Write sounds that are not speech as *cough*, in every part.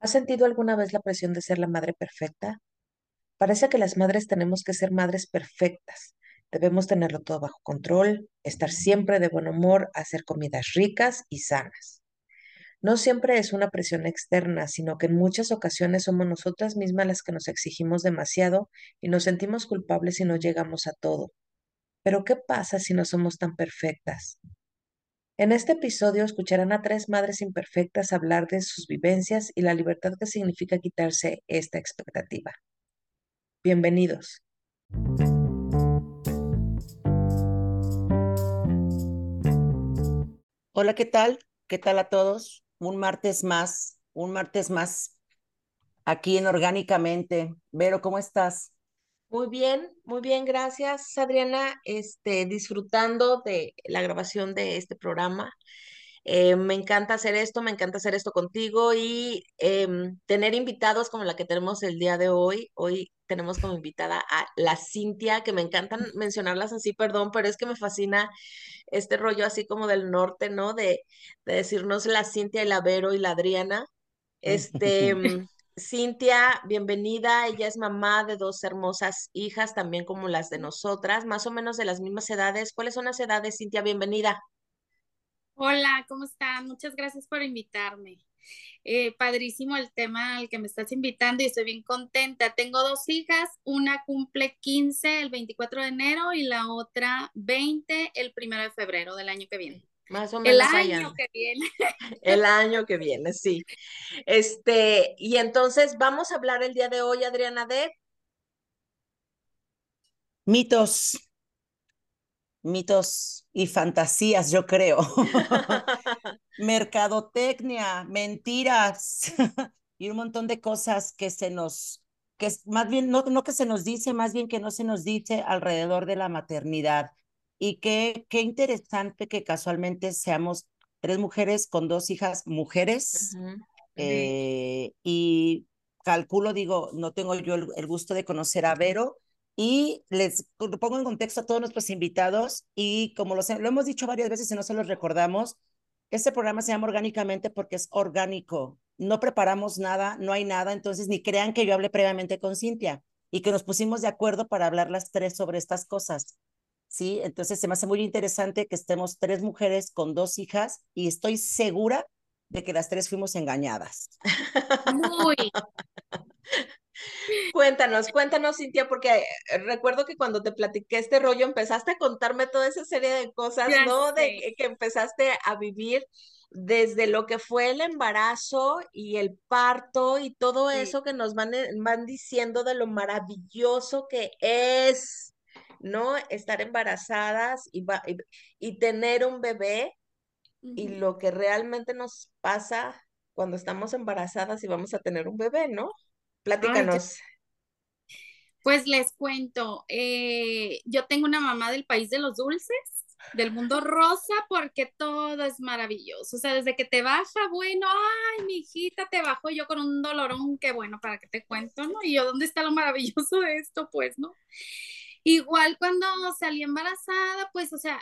¿Has sentido alguna vez la presión de ser la madre perfecta? Parece que las madres tenemos que ser madres perfectas. Debemos tenerlo todo bajo control, estar siempre de buen humor, hacer comidas ricas y sanas. No siempre es una presión externa, sino que en muchas ocasiones somos nosotras mismas las que nos exigimos demasiado y nos sentimos culpables si no llegamos a todo. Pero ¿qué pasa si no somos tan perfectas? En este episodio escucharán a tres madres imperfectas hablar de sus vivencias y la libertad que significa quitarse esta expectativa. Bienvenidos. Hola, ¿qué tal? ¿Qué tal a todos? Un martes más, un martes más aquí en Orgánicamente. Vero, ¿cómo estás? Muy bien, muy bien, gracias Adriana. Este, disfrutando de la grabación de este programa. Eh, me encanta hacer esto, me encanta hacer esto contigo y em, tener invitados como la que tenemos el día de hoy. Hoy tenemos como invitada a la Cintia, que me encantan *laughs* mencionarlas así, perdón, pero es que me fascina este rollo así como del norte, ¿no? De, de decirnos la Cintia, y la Vero y la Adriana. *laughs* Este, Cintia, bienvenida. Ella es mamá de dos hermosas hijas, también como las de nosotras, más o menos de las mismas edades. ¿Cuáles son las edades, Cintia? Bienvenida. Hola, ¿cómo están? Muchas gracias por invitarme. Eh, padrísimo el tema al que me estás invitando y estoy bien contenta. Tengo dos hijas, una cumple 15 el 24 de enero y la otra 20 el 1 de febrero del año que viene. Más o menos. El año que viene. *laughs* El año que viene, sí. Este, y entonces vamos a hablar el día de hoy, Adriana, de mitos, mitos y fantasías, yo creo. *laughs* Mercadotecnia, mentiras *laughs* y un montón de cosas que se nos, que más bien, no, no que se nos dice, más bien que no se nos dice alrededor de la maternidad. Y qué, qué interesante que casualmente seamos tres mujeres con dos hijas mujeres. Eh, y calculo, digo, no tengo yo el, gusto de conocer a Vero. Y les pongo en contexto a todos nuestros invitados y como lo, lo hemos dicho varias veces y no se los recordamos, este programa se llama Orgánicamente porque es orgánico. No preparamos nada, no hay nada, entonces ni crean que yo hablé previamente con Cintia y que nos pusimos de acuerdo para hablar las tres sobre estas cosas. ¿Sí? Entonces se me hace muy interesante que estemos tres mujeres con dos hijas y estoy segura de que las tres fuimos engañadas. Muy. *laughs* Cuéntanos, cuéntanos, Cintia, porque recuerdo que cuando te platiqué este rollo empezaste a contarme toda esa serie de cosas, ¿no? De que empezaste a vivir desde lo que fue el embarazo y el parto y todo eso que nos van, eh, van diciendo de lo maravilloso que es ¿no? Estar embarazadas y, y, tener un bebé y lo que realmente nos pasa cuando estamos embarazadas y vamos a tener un bebé, ¿no? Platícanos. pues les cuento, eh, yo tengo una mamá del país de los dulces, del mundo rosa, porque todo es maravilloso. O sea, desde que te baja, bueno, ay, mi hijita te bajó yo con un dolorón, qué bueno, para que te cuento, ¿no? Y yo, ¿dónde está lo maravilloso de esto? Pues, ¿no? Igual cuando salí embarazada, pues, o sea,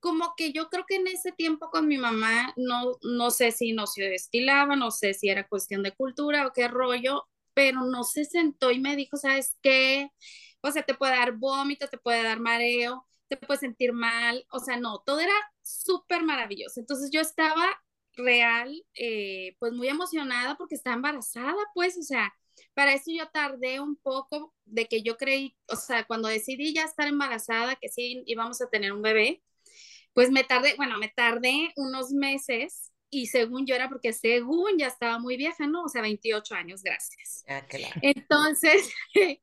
como que yo creo que en ese tiempo con mi mamá, no, no sé si no se destilaba, no sé si era cuestión de cultura o qué rollo, pero no se sentó y me dijo, ¿sabes qué? O sea, te puede dar vómito, te puede dar mareo, te puede sentir mal, o sea, no, todo era súper maravilloso. Entonces yo estaba real, eh, pues muy emocionada porque estaba embarazada, pues, o sea, para eso yo tardé un poco de que yo creí, o sea, cuando decidí ya estar embarazada, que sí íbamos a tener un bebé, pues me tardé, bueno, me tardé unos meses y según yo era porque según ya estaba muy vieja, ¿no? O sea, 28 años, gracias. Ah, claro. Entonces, *laughs*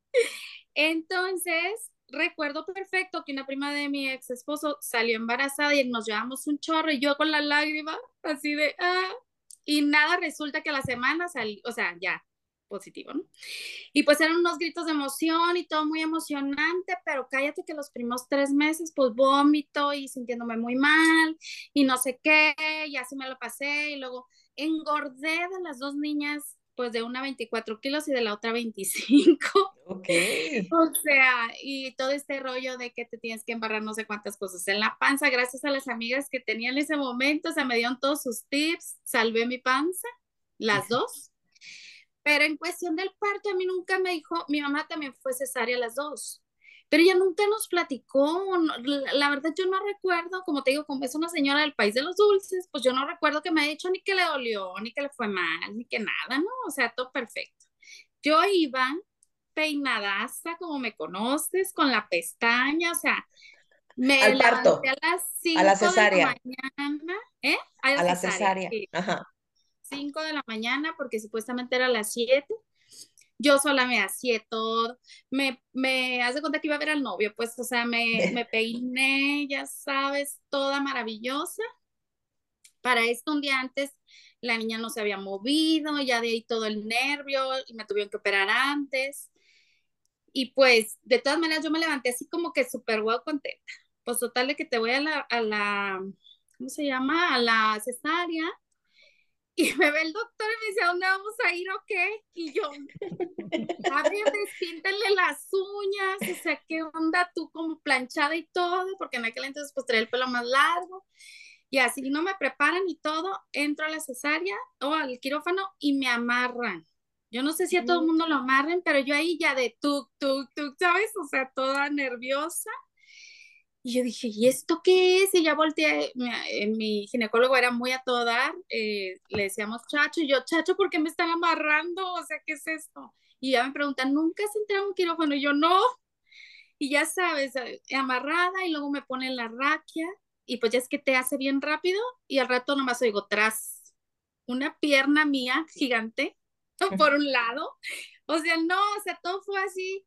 entonces, recuerdo perfecto que una prima de mi ex esposo salió embarazada y nos llevamos un chorro y yo con la lágrima así de, ah, y nada, resulta que la semana salí, o sea, ya, positivo, ¿no? Y pues eran unos gritos de emoción y todo muy emocionante, pero cállate que los primeros tres meses, pues vómito y sintiéndome muy mal y no sé qué, y así me lo pasé y luego engordé de las dos niñas pues de una 24 kilos y de la otra 25. Ok. O sea, y todo este rollo de que te tienes que embarrar no sé cuántas cosas en la panza, gracias a las amigas que tenía en ese momento, o sea, me dieron todos sus tips, salvé mi panza, las dos. Pero en cuestión del parto, a mí nunca me dijo, mi mamá también fue cesárea las dos pero ella nunca nos platicó, la, verdad yo no recuerdo, como te digo, como es una señora del país de los dulces, pues yo no recuerdo que me haya dicho ni que le dolió, ni que le fue mal, ni que nada, ¿no? O sea, todo perfecto. Yo iba peinadaza, como me conoces, con la pestaña, o sea, me Al parto, a las 5 a la cesárea. de la mañana, ¿eh? A la, A la cesárea, cesárea. sí. Ajá. 5 de la mañana, porque supuestamente era las 7 yo sola me hacía todo, me, me hace cuenta que iba a ver al novio, pues, o sea, me, *laughs* me peiné, ya sabes, toda maravillosa. Para esto, un día antes, la niña no se había movido, ya de ahí todo el nervio, y me tuvieron que operar antes. Y pues, de todas maneras, yo me levanté así como que súper guau contenta. Pues total de que te voy a la, a la, ¿cómo se llama? A la cesárea y me ve el doctor y me dice, ¿a dónde vamos a ir o qué? Y yo, *laughs* a ver, despíntenle las uñas, o sea, ¿qué onda tú como planchada y todo? Porque en aquel entonces pues traía el pelo más largo. Y así no me preparan y todo, entro a la cesárea o al quirófano y me amarran. Yo no sé si a todo el mundo lo amarren, pero yo ahí ya de tuk, tuk, tuk, ¿sabes? O sea, toda nerviosa. Y yo dije, ¿y esto qué es? Y ya volteé, mi, eh, mi ginecólogo era muy a todo dar, eh, le decíamos chacho, y yo, chacho, ¿por qué me están amarrando? O sea, ¿qué es esto? Y ya me preguntan, ¿nunca has entrado en un quirófano? Y yo, no. Y ya sabes, eh, amarrada, y luego me ponen la raquia, y pues ya es que te hace bien rápido, y al rato nomás oigo tras una pierna mía gigante *laughs* por un lado. O sea, no, o sea, todo fue así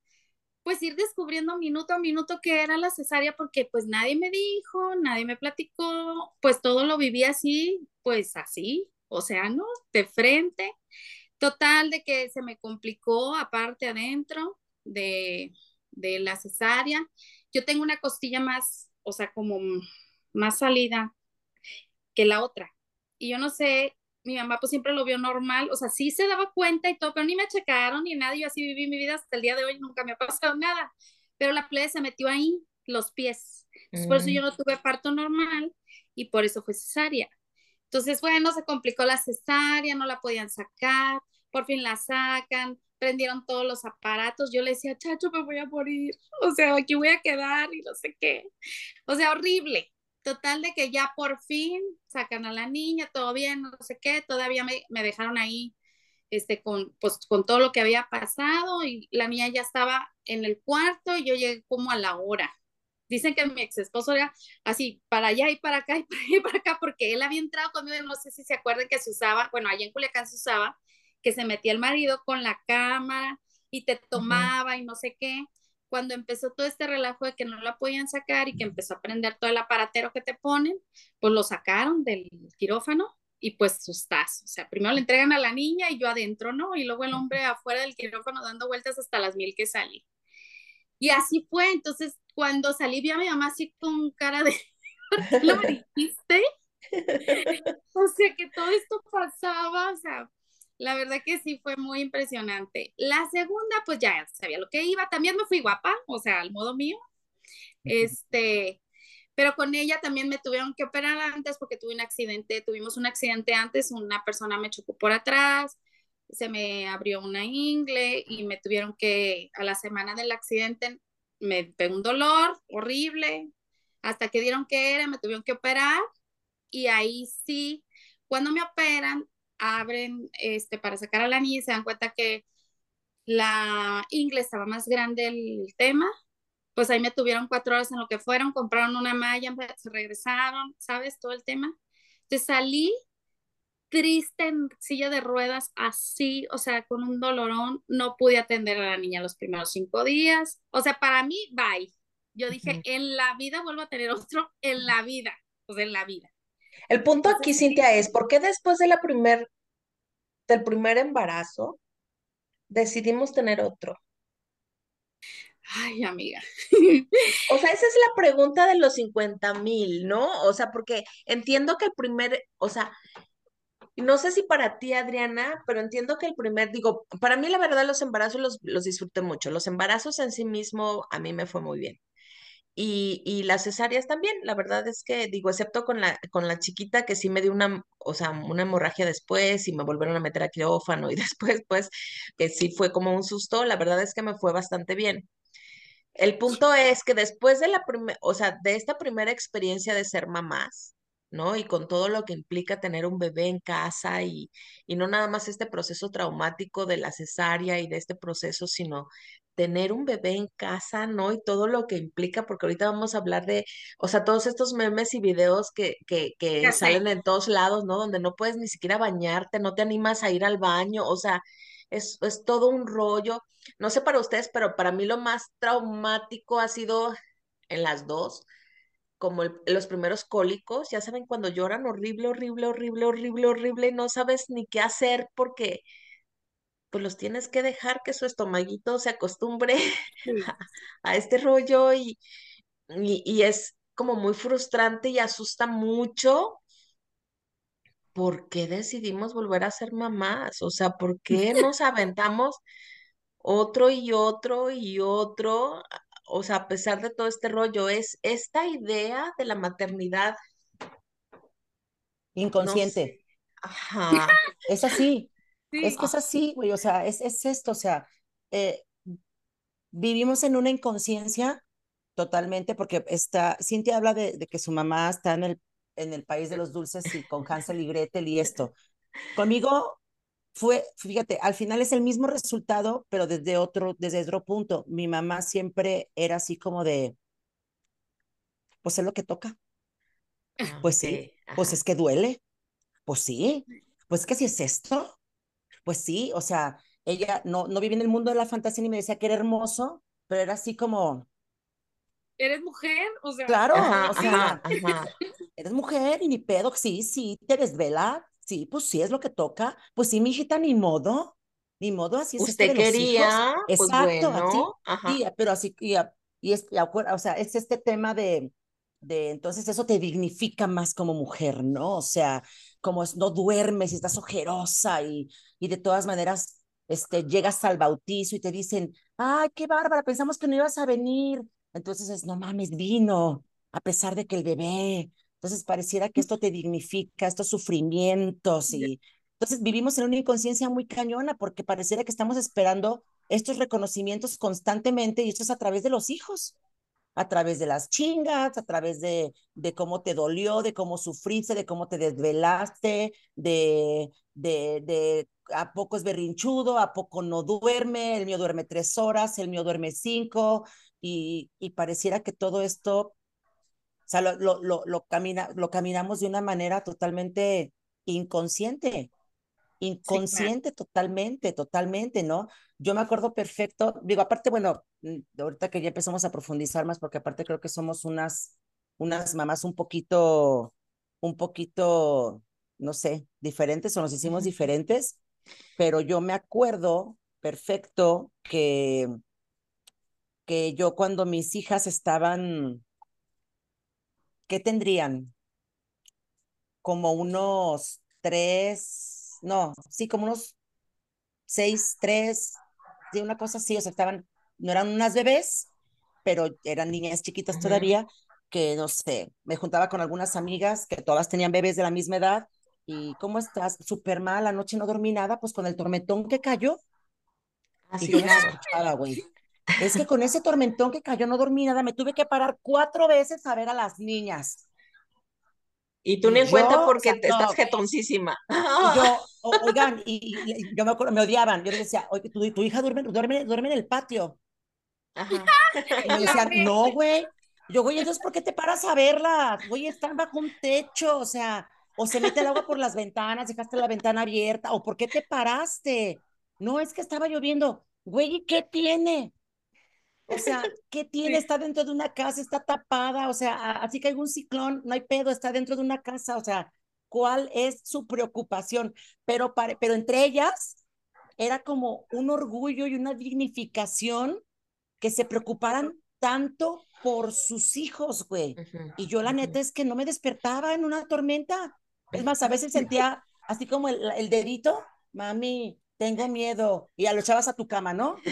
pues ir descubriendo minuto a minuto que era la cesárea porque pues nadie me dijo, nadie me platicó, pues todo lo viví así, pues así, o sea, ¿no? De frente. Total de que se me complicó aparte adentro de, de la cesárea. Yo tengo una costilla más, o sea, como más salida que la otra. Y yo no sé, mi mamá pues siempre lo vio normal, o sea, sí se daba cuenta y todo, pero ni me checaron ni nada, yo así viví mi vida hasta el día de hoy, nunca me ha pasado nada, pero la plebe se metió ahí, los pies, Entonces, por eso yo no tuve parto normal y por eso fue cesárea. Entonces, bueno, se complicó la cesárea, no la podían sacar, por fin la sacan, prendieron todos los aparatos, yo le decía, chacho, me voy a morir, o sea, aquí voy a quedar y no sé qué, o sea, horrible, Total de que ya por fin sacan a la niña, todo bien, no sé qué, todavía me, me dejaron ahí este, con, pues, con todo lo que había pasado y la niña ya estaba en el cuarto y yo llegué como a la hora. Dicen que mi ex esposo era así, para allá y para acá y *laughs* para allá y para acá, porque él había entrado conmigo, no sé si se acuerdan que se usaba, bueno, allá en Culiacán se usaba, que se metía el marido con la cámara y te tomaba y no sé qué cuando empezó todo este relajo de que no la podían sacar y que empezó a prender todo el aparatero que te ponen, pues lo sacaron del quirófano y pues sustas. O sea, primero le entregan a la niña y yo adentro, ¿no? Y luego el hombre afuera del quirófano dando vueltas hasta las mil que salí. Y así fue. Entonces, cuando salí, vi a mi mamá así con cara de, ¿lo dijiste? *laughs* *laughs* o sea, que todo esto pasaba, o sea, la verdad que sí fue muy impresionante. La segunda, pues ya sabía lo que iba. También me fui guapa, o sea, al modo mío. Este, pero con ella también me tuvieron que operar antes porque tuve un accidente, tuvimos un accidente antes, una persona me chocó por atrás, se me abrió una ingle y me tuvieron que, a la semana del accidente, me pegó un dolor horrible, hasta que dieron que era, me tuvieron que operar y ahí sí, cuando me operan, abren este, para sacar a la niña y se dan cuenta que la inglés estaba más grande el tema, pues ahí me tuvieron cuatro horas en lo que fueron, compraron una malla, se regresaron, ¿sabes? Todo el tema. Entonces salí triste en silla de ruedas, así, o sea, con un dolorón, no pude atender a la niña los primeros cinco días. O sea, para mí, bye. Yo dije, en la vida vuelvo a tener otro, en la vida, pues en la vida. El punto aquí, Cintia, es ¿por qué después de la primer, del primer embarazo decidimos tener otro? Ay, amiga. O sea, esa es la pregunta de los 50 mil, ¿no? O sea, porque entiendo que el primer, o sea, no sé si para ti, Adriana, pero entiendo que el primer, digo, para mí la verdad los embarazos los, los disfruté mucho. Los embarazos en sí mismo a mí me fue muy bien. Y, y las cesáreas también, la verdad es que, digo, excepto con la, con la chiquita que sí me dio una, o sea, una hemorragia después y me volvieron a meter a quirófano y *laughs* después, pues, que sí fue como un susto, la verdad es que me fue bastante bien. El punto es que después de la primera, o sea, de esta primera experiencia de ser mamás, ¿no? Y con todo lo que implica tener un bebé en casa y, y no nada más este proceso traumático de la cesárea y de este proceso, sino tener un bebé en casa, ¿no? Y todo lo que implica, porque ahorita vamos a hablar de, o sea, todos estos memes y videos que, que, que Ya sé. salen en todos lados, ¿no? Donde no puedes ni siquiera bañarte, no te animas a ir al baño, o sea, es, es todo un rollo. No sé para ustedes, pero para mí lo más traumático ha sido en las dos, como el- los primeros cólicos, ya saben, cuando lloran horrible, horrible, horrible, horrible, horrible, y no sabes ni qué hacer porque pues los tienes que dejar que su estomaguito se acostumbre Sí. a, *laughs* a este rollo y, y, y es como muy frustrante y asusta mucho. ¿Por qué decidimos volver a ser mamás? O sea, ¿por qué *laughs* nos aventamos otro y otro y otro? O sea, a pesar de todo este rollo, es esta idea de la maternidad, no sé. Inconsciente. Ajá. Es así. Es que es así, güey. O sea, es, es esto. O sea, eh, vivimos en una inconsciencia totalmente, porque está, Cintia habla de, de que su mamá está en el, en el país de los dulces y con Hansel y Gretel y esto. Conmigo fue, fíjate, al final es el mismo resultado, pero desde otro, desde otro punto. Mi mamá siempre era así como de, pues es lo que toca. Ah, Pues sí, pues es que duele. Pues sí, pues que si es esto, pues sí, o sea, ella no, no vivía en el mundo de la fantasía ni me decía que era hermoso, pero era así como, ¿Eres mujer? O sea, claro, Ajá, o ajá, sea, ajá. eres mujer y ni pedo, sí, sí, te desvela, sí, pues sí es lo que toca, pues sí, mijita, ni modo, ni modo, así es esto Usted los hijos, quería, pues exacto, así, bueno, ajá. sí, pero así, y, y es, o sea, es este tema de, de, entonces eso te dignifica más como mujer, ¿no? O sea, como es, no duermes y estás ojerosa y, y de todas maneras, este, llegas al bautizo y te dicen, ay, qué bárbara, pensamos que no ibas a venir, entonces es, no mames, vino, a pesar de que el bebé, entonces pareciera que esto te dignifica, estos sufrimientos y entonces vivimos en una inconsciencia muy cañona porque pareciera que estamos esperando estos reconocimientos constantemente y esto es a través de los hijos, a través de las chingas, a través de, de cómo te dolió, de cómo sufriste, de cómo te desvelaste, de, de, de a poco es berrinchudo, a poco no duerme, el mío duerme tres horas, el mío duerme cinco y, y pareciera que todo esto sea, lo, lo, lo, lo, camina, lo caminamos de una manera totalmente inconsciente, sí, claro. inconsciente totalmente, totalmente, ¿no? Yo me acuerdo perfecto, digo, aparte, bueno, mm, ahorita que ya empezamos a profundizar más, porque aparte creo que somos unas, unas mamás un poquito, un poquito, no sé, diferentes o nos hicimos diferentes, pero yo me acuerdo perfecto que, que yo cuando mis hijas estaban, ¿qué tendrían? como unos tres, no, sí, como unos seis, tres, sí, una cosa así, o sea, estaban, no eran unas bebés, pero eran niñas chiquitas todavía, que no sé, me juntaba con algunas amigas que todas tenían bebés de la misma edad, y ¿cómo estás? Súper mal, anoche no dormí nada, pues con el tormentón que cayó, y Así, yo las claro. escuchaba, güey. Es que con ese tormentón que cayó no dormí nada, me tuve que parar cuatro veces a ver a las niñas. Y tú ni Y en cuenta o porque sea, te estás no, jetoncísima. Y yo, *laughs* oigan, y, y- yo me acuerdo, me odiaban. Yo les decía, oye, tu, tu hija duerme, duerme, duerme en el patio. Ajá. Y me decían, no, güey. Yo, güey, entonces, ¿por qué te paras a verlas? Güey, están bajo un techo, o sea, o se mete el agua por las ventanas, dejaste la ventana abierta, o ¿por qué te paraste? No, es que estaba lloviendo. Güey, ¿y qué tiene? O sea, ¿qué *laughs* tiene? Está dentro de una casa, está tapada, o sea, a- así que hay un ciclón, no hay pedo, está dentro de una casa, o sea, ¿cuál es su preocupación? Pero, pare- pero entre ellas era como un orgullo y una dignificación que se preocuparan tanto por sus hijos, güey. Y yo la neta es que no me despertaba en una tormenta. Es más, a veces *laughs* sentía así como el, el dedito, mami, tengo miedo, y ya lo echabas a tu cama, ¿no?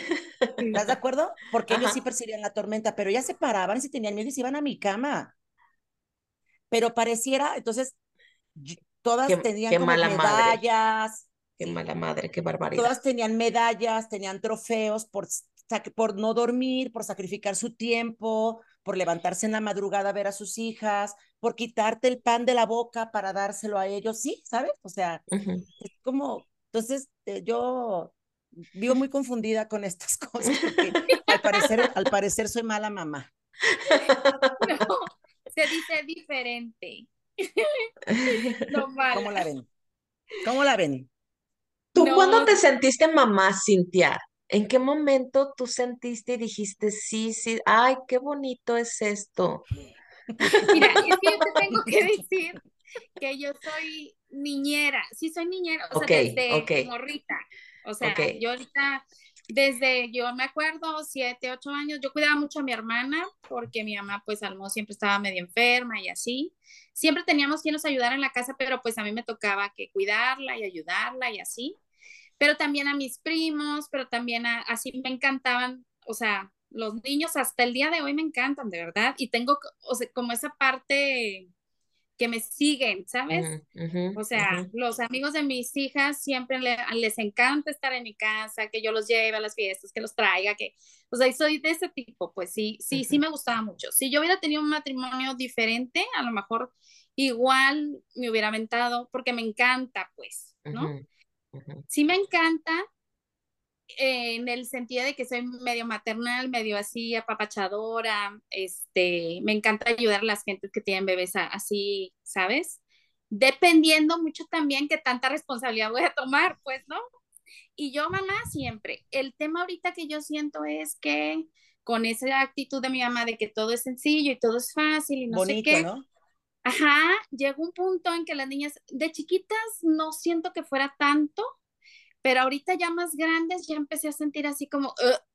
¿Estás de acuerdo? Porque ellos sí percibían la tormenta, pero ya se paraban y si tenían miedo y se iban a mi cama. Pero pareciera, entonces, todas tenían como medallas. Qué mala madre, qué barbaridad. Todas tenían medallas, tenían trofeos por, por no dormir, por sacrificar su tiempo, por levantarse en la madrugada a ver a sus hijas, por quitarte el pan de la boca para dárselo a ellos, sí, ¿sabes? O sea, es como, entonces eh, yo vivo muy confundida con estas *laughs* cosas porque al parecer, al parecer soy mala mamá. *laughs* No, se dice diferente. *laughs* No ¿Cómo la ven? ¿Cómo la ven? ¿Tú cuándo te sentiste mamá, Cintia? ¿En qué momento tú sentiste y dijiste, sí, sí, ay, qué bonito es esto? Mira, es que yo te tengo que decir que yo soy niñera, sí soy niñera, o sea, desde morrita. O sea, yo ahorita, desde, yo me acuerdo, siete, ocho años, yo cuidaba mucho a mi hermana porque mi mamá, pues, Almo siempre estaba medio enferma y así. Siempre teníamos quien nos ayudara en la casa, pero pues a mí me tocaba que cuidarla y ayudarla y así. Pero también a mis primos, pero también así me encantaban, o sea, los niños hasta el día de hoy me encantan, de verdad. Y tengo, o sea, como esa parte que me siguen, ¿sabes? o sea, los amigos de mis hijas siempre les encanta estar en mi casa, que yo los lleve a las fiestas, que los traiga, que, o sea, soy de ese tipo, pues sí, sí, sí me gustaba mucho. Si yo hubiera tenido un matrimonio diferente, a lo mejor igual me hubiera aventado, porque me encanta, pues, ¿no? Sí me encanta, en el sentido de que soy medio maternal, medio así apapachadora, este, me encanta ayudar a las gentes que tienen bebés así, ¿sabes? Dependiendo mucho también que tanta responsabilidad voy a tomar, pues, ¿no? Y yo, mamá, siempre. El tema ahorita que yo siento es que con esa actitud de mi mamá de que todo es sencillo y todo es fácil y no sé qué. ¿no? Ajá, llegó un punto en que las niñas de chiquitas no siento que fuera tanto, pero ahorita ya más grandes ya empecé a sentir así como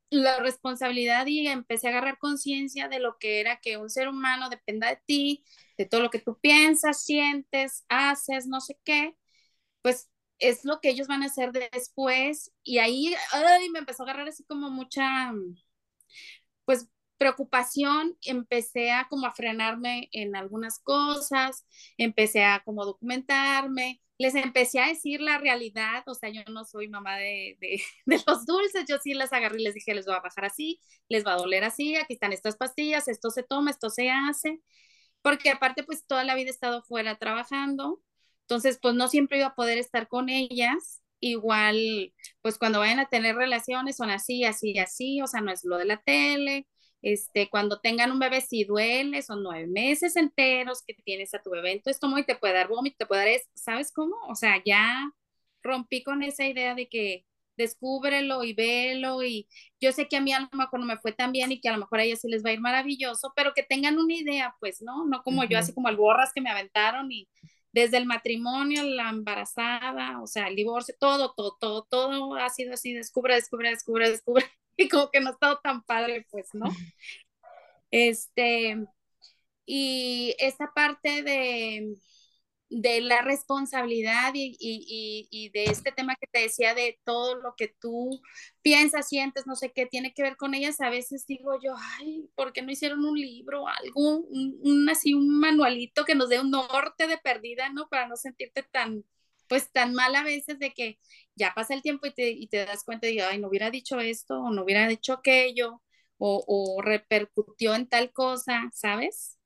la responsabilidad y empecé a agarrar conciencia de lo que era que un ser humano dependa de ti, de todo lo que tú piensas, sientes, haces, no sé qué, pues es lo que ellos van a hacer después. Y ahí me empezó a agarrar así como mucha, pues preocupación, empecé a como a frenarme en algunas cosas, empecé a como documentarme, les empecé a decir la realidad, o sea, yo no soy mamá de, de, *laughs* los dulces, yo sí las agarré y les dije, les voy a bajar así, les va a doler así, aquí están estas pastillas, esto se toma, esto se hace, porque aparte pues toda la vida he estado fuera trabajando, entonces pues no siempre iba a poder estar con ellas, igual pues cuando vayan a tener relaciones son así, así, así, o sea, no es lo de la tele, este, cuando tengan un bebé, si duele, son nueve meses enteros que tienes a tu bebé, entonces como y te puede dar vómito, te puede dar, ¿sabes cómo? O sea, ya rompí con esa idea de que descúbrelo y velo y yo sé que a mí a lo mejor no me fue tan bien y que a lo mejor a ellos sí les va a ir maravilloso, pero que tengan una idea, pues, ¿no? No como yo, así como alborras que me aventaron y desde el matrimonio, la embarazada, o sea, el divorcio, todo, todo, todo, todo ha sido así, descubre, descubre, descubre, descubre. *laughs* y como que no ha estado tan padre, pues, ¿no? Este, y esta parte de, de la responsabilidad y, y, y, de este tema que te decía de todo lo que tú piensas, sientes, no sé qué tiene que ver con ellas, a veces digo yo, ay, ¿por qué no hicieron un libro, algo, un, así, un manualito que nos dé un norte de perdida, ¿no? Para no sentirte tan, pues tan mal a veces de que ya pasa el tiempo y te, y te das cuenta de, ay, no hubiera dicho esto o no hubiera dicho aquello o, o repercutió en tal cosa, ¿sabes?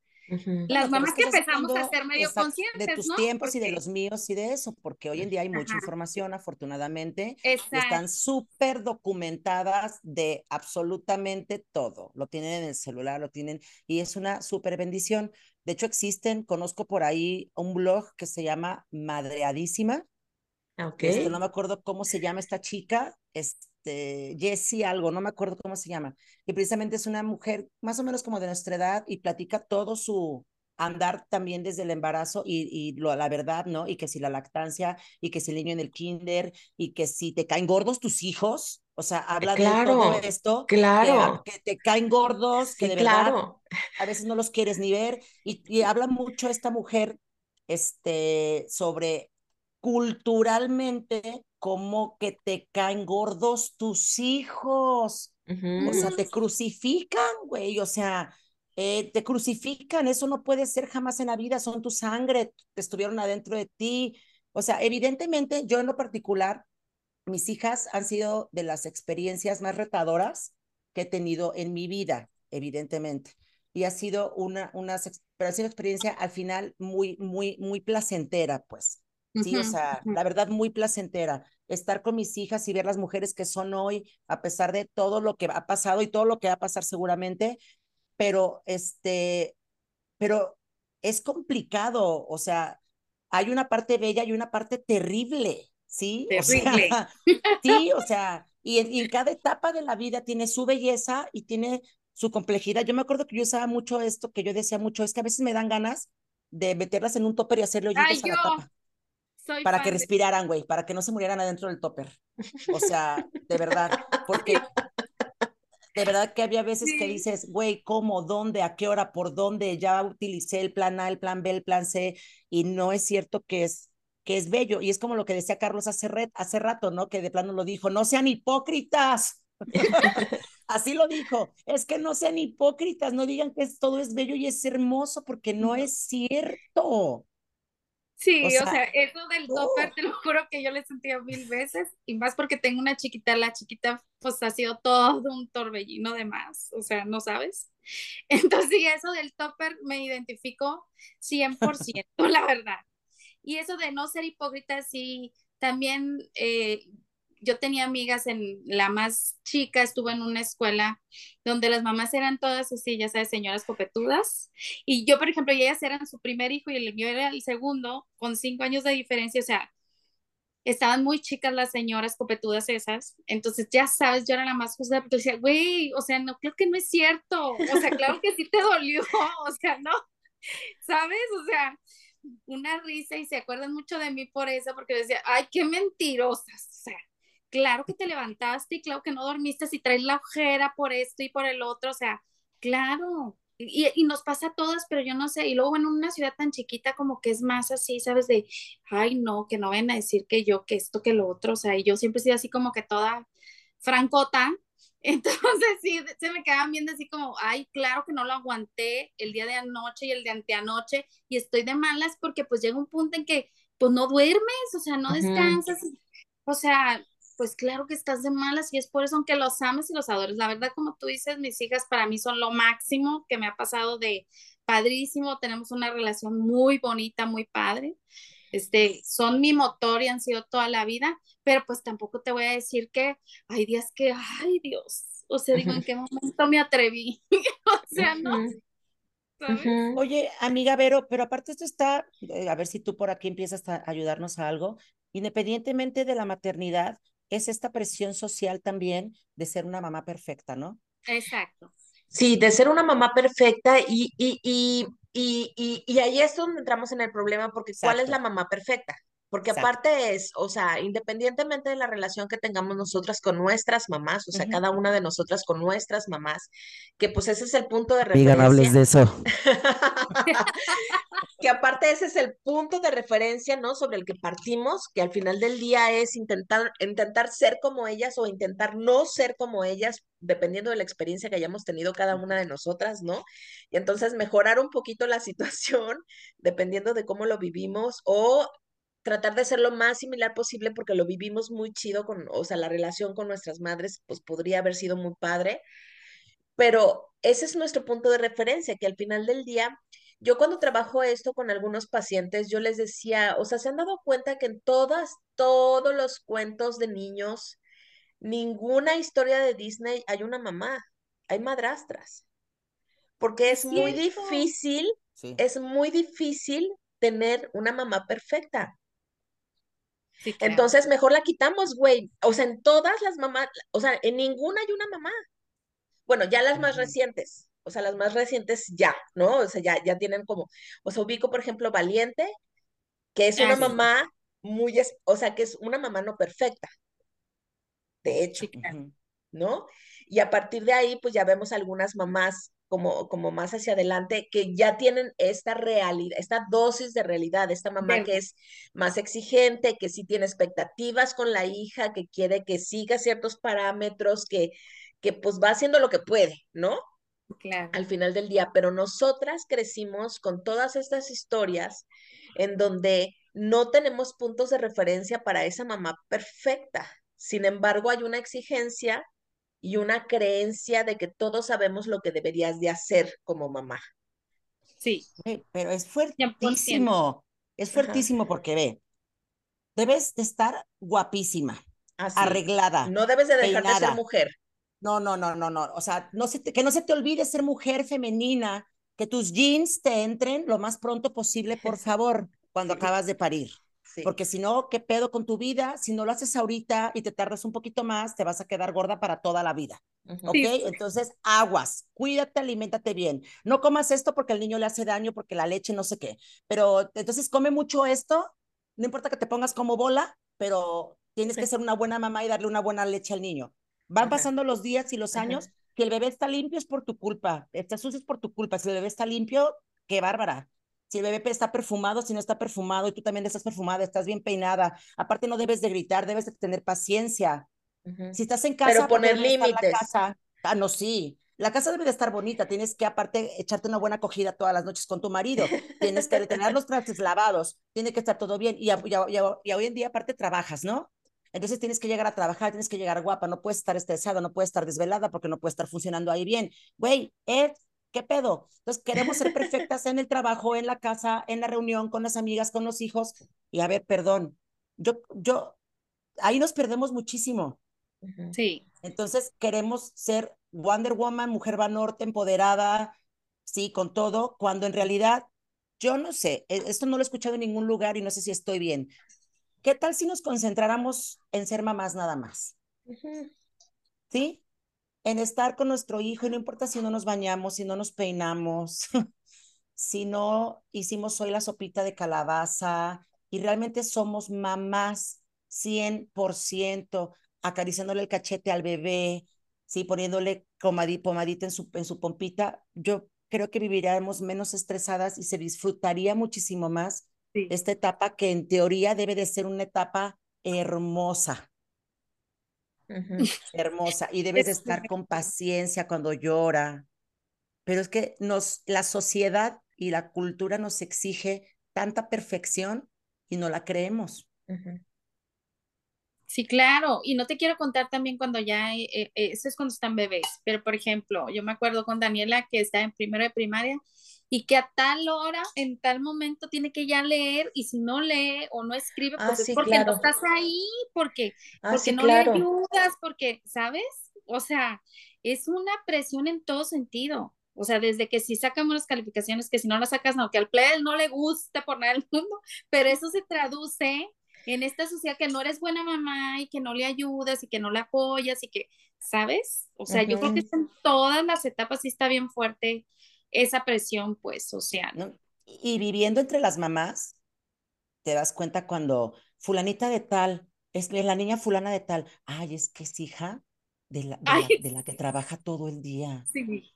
Las mamás que empezamos a ser medio conscientes, De tus tiempos y de los míos y de eso, porque hoy en día hay mucha información, afortunadamente. Están súper documentadas de absolutamente todo. Lo tienen en el celular, lo tienen, y es una súper bendición. De hecho, existen, conozco por ahí un blog que se llama Madreadísima. Okay. Este, no me acuerdo cómo se llama esta chica, este, Jessie algo, no me acuerdo cómo se llama, que precisamente es una mujer más o menos como de nuestra edad y platica todo su andar también desde el embarazo y, y lo, la verdad, ¿no? Y que si la lactancia y que si el niño en el kinder y que si te caen gordos tus hijos, o sea, habla de todo esto. Claro. Que, te caen gordos, que de verdad a veces no los quieres ni ver. Y, y habla mucho esta mujer este, sobre culturalmente como que te caen gordos tus hijos. O sea, te crucifican, güey. O sea, eh, te crucifican. Eso no puede ser jamás en la vida. Son tu sangre, te estuvieron adentro de ti. O sea, evidentemente, yo en lo particular, mis hijas han sido de las experiencias más retadoras que he tenido en mi vida, evidentemente. Y ha sido una, una, pero ha sido experiencia al final muy, muy, muy placentera, pues. Sí, o sea, la verdad muy placentera. Estar con mis hijas y ver las mujeres que son hoy, a pesar de todo lo que ha pasado y todo lo que va a pasar seguramente, pero este, pero es complicado, o sea, hay una parte bella y una parte terrible, ¿sí? Terrible. *laughs* sí, o sea, y en, cada etapa de la vida tiene su belleza y tiene su complejidad. Yo me acuerdo que yo usaba mucho esto, que yo decía mucho, es que a veces me dan ganas de meterlas en un topper y hacerle hoyitos a la tapa para que respiraran, güey, para que no se murieran adentro del topper. O sea, de verdad, *laughs* porque de verdad que había veces que dices, güey, ¿cómo? ¿Dónde? ¿A qué hora? ¿Por dónde? Ya utilicé el plan A, el plan B, el plan C, y no es cierto que es, que es bello. Y es como lo que decía Carlos hace, hace rato, ¿no? Que de plano lo dijo, no sean hipócritas. *laughs* Así lo dijo, es que no sean hipócritas, no digan que todo es bello y es hermoso, porque no es cierto. Sí, o sea, eso del topper, te lo juro que yo le he sentido mil veces, y más porque tengo una chiquita, la chiquita pues ha sido todo un torbellino de más, o sea, ¿no sabes? *laughs* Entonces, sí, eso del topper me identifico 100%, *laughs* la verdad. Y eso de no ser hipócrita, sí, también eh, yo tenía amigas en la más chica, estuve en una escuela donde las mamás eran todas así, ya sabes, señoras copetudas. Y yo, por ejemplo, y ellas eran su primer hijo y el mío era el segundo, con cinco años de diferencia, o sea, estaban muy chicas las señoras copetudas esas. Entonces, ya sabes, yo era la más justa porque decía, güey, o sea, no, creo que no es cierto. O sea, claro que sí te dolió, *laughs* o sea, no, ¿sabes? O sea, una risa y se acuerdan mucho de mí por eso, porque decía, ay, qué mentirosas, o sea, claro que te levantaste y claro que no dormiste si traes la ojera por esto y por el otro, o sea, claro. Y, y, nos pasa a todas, pero yo no sé, y luego en una ciudad tan chiquita como que es más así, ¿sabes? De, ay, no, que no ven a decir que yo, que esto, que lo otro, o sea, y yo siempre he sido así como que toda francota, *laughs* entonces sí, se me quedaban viendo así como, ay, claro que no lo aguanté el día de anoche y el de anteanoche, y estoy de malas porque pues llega un punto en que pues no duermes, o sea, no descansas, o sea, pues claro que estás de malas y es por eso aunque los ames y los adores. La verdad, como tú dices, mis hijas para mí son lo máximo que me ha pasado de padrísimo. Tenemos una relación muy bonita, muy padre. Este, son mi motor y han sido toda la vida, pero pues tampoco te voy a decir que hay días que, ay Dios, o sea, digo, ¿en qué momento me atreví? *laughs* o sea, no. Oye, amiga Vero, pero aparte esto está, eh, a ver si tú por aquí empiezas a ayudarnos a algo, independientemente de la maternidad, es esta presión social también de ser una mamá perfecta, ¿no? Exacto. Sí, de ser una mamá perfecta y, y, y, y, y ahí es donde entramos en el problema porque ¿cuál es la mamá perfecta? Porque aparte es, o sea, independientemente de la relación que tengamos nosotras con nuestras mamás, o sea, cada una de nosotras con nuestras mamás, que pues ese es el punto de referencia. Digan, hables de eso. *laughs* que aparte ese es el punto de referencia, ¿no? Sobre el que partimos, que al final del día es intentar, intentar ser como ellas o intentar no ser como ellas, dependiendo de la experiencia que hayamos tenido cada una de nosotras, ¿no? Y entonces mejorar un poquito la *laughs* situación, dependiendo de cómo lo vivimos, o tratar de ser lo más similar posible porque lo vivimos muy chido con, o sea, la relación con nuestras madres, pues podría haber sido muy padre, pero ese es nuestro punto de referencia, que al final del día, yo cuando trabajo esto con algunos pacientes, yo les decía, o sea, se han dado cuenta que en todas, todos los cuentos de niños, ninguna historia de Disney hay una mamá, hay madrastras, porque es, muy difícil, es muy difícil tener una mamá perfecta. Entonces, mejor la quitamos, güey. O sea, en todas las mamás, o sea, en ninguna hay una mamá. Bueno, ya las más recientes, o sea, las más recientes ya, ¿no? O sea, ya, ya tienen como, o sea, ubico, por ejemplo, Valiente, que es una ah, mamá muy, o sea, que es una mamá no perfecta, de hecho, ¿no? Y a partir de ahí, pues ya vemos algunas mamás como, como más hacia adelante, que ya tienen esta realidad, esta dosis de realidad, esta mamá que es más exigente, que sí tiene expectativas con la hija, que quiere que siga ciertos parámetros, que, que pues va haciendo lo que puede, ¿no? Claro. Al final del día, pero nosotras crecimos con todas estas historias en donde no tenemos puntos de referencia para esa mamá perfecta. Sin embargo, hay una exigencia y una creencia de que todos sabemos lo que deberías de hacer como mamá. Sí. pero es fuertísimo, es fuertísimo porque ve, debes de estar guapísima, arreglada. No debes de dejar de ser mujer. No, no, no, no, no. O sea, no se que no se te olvide ser mujer femenina, que tus jeans te entren lo más pronto posible, por *laughs* favor, cuando acabas de parir. Porque si no, ¿qué pedo con tu vida? Si no lo haces ahorita y te tardas un poquito más, te vas a quedar gorda para toda la vida. ¿Ok? Entonces, aguas, cuídate, aliméntate bien. No comas esto porque el niño le hace daño, porque la leche no sé qué. Pero entonces come mucho esto, no importa que te pongas como bola, pero tienes que ser una buena mamá y darle una buena leche al niño. Van pasando los días y los años, que el bebé está limpio es por tu culpa, está sucio es por tu culpa. Si el bebé está limpio, qué bárbara si el bebé está perfumado, si no está perfumado y tú también estás perfumada, estás bien peinada. Aparte no debes de gritar, debes de tener paciencia. Si estás en casa, pero poner límites. Ah, no, sí. La casa debe de estar bonita, tienes que aparte echarte una buena acogida todas las noches con tu marido, tienes que tener los trastes lavados, tiene que estar todo bien y, y hoy en día aparte trabajas, ¿no? Entonces tienes que llegar a trabajar, tienes que llegar guapa, no puedes estar estresada, no puedes estar desvelada porque no puedes estar funcionando ahí bien. Güey, Ed, ¿Qué pedo? Entonces queremos ser *laughs* perfectas en el trabajo, en la casa, en la reunión, con las amigas, con los hijos. Y a ver, perdón, yo, yo, ahí nos perdemos muchísimo. Sí. Entonces queremos ser Wonder Woman, mujer norte, empoderada, sí, con todo, cuando en realidad, yo no sé, e, esto no lo he escuchado en ningún lugar y no sé si estoy bien. ¿Qué tal si nos concentráramos en ser mamás nada más? ¿Sí? En estar con nuestro hijo y no importa si no nos bañamos, si no nos peinamos, *laughs* si no hicimos hoy la sopita de calabaza y realmente somos mamás 100%, acariciándole el cachete al bebé, sí, poniéndole pomadita en su, en su pompita, yo creo que viviríamos menos estresadas y se disfrutaría muchísimo más esta etapa que en teoría debe de ser una etapa hermosa *laughs* hermosa y debes de estar con paciencia cuando llora. Pero es que nos, la sociedad y la cultura nos exige tanta perfección y no la creemos. Sí, claro. Y no te quiero contar también cuando ya, eh, eh, eso es cuando están bebés, pero por ejemplo, yo me acuerdo con Daniela que está en primero de primaria y que a tal hora, en tal momento, tiene que ya leer y si no lee o no escribe, ah, pues es porque no estás ahí, porque, ah, porque no le ayudas, porque, ¿sabes? O sea, es una presión en todo sentido. O sea, desde que si sacamos las calificaciones, que si no las sacas, no, que al play no le gusta por nada del mundo, pero eso se traduce en esta sociedad que no eres buena mamá y que no le ayudas y que no le apoyas y que, ¿sabes? O sea, yo creo que en todas las etapas sí está bien fuerte esa presión, pues, social. Y viviendo entre las mamás, te das cuenta cuando fulanita de tal, es la niña fulana de tal, ay, es que es hija de la, de, la, que trabaja todo el día. Sí.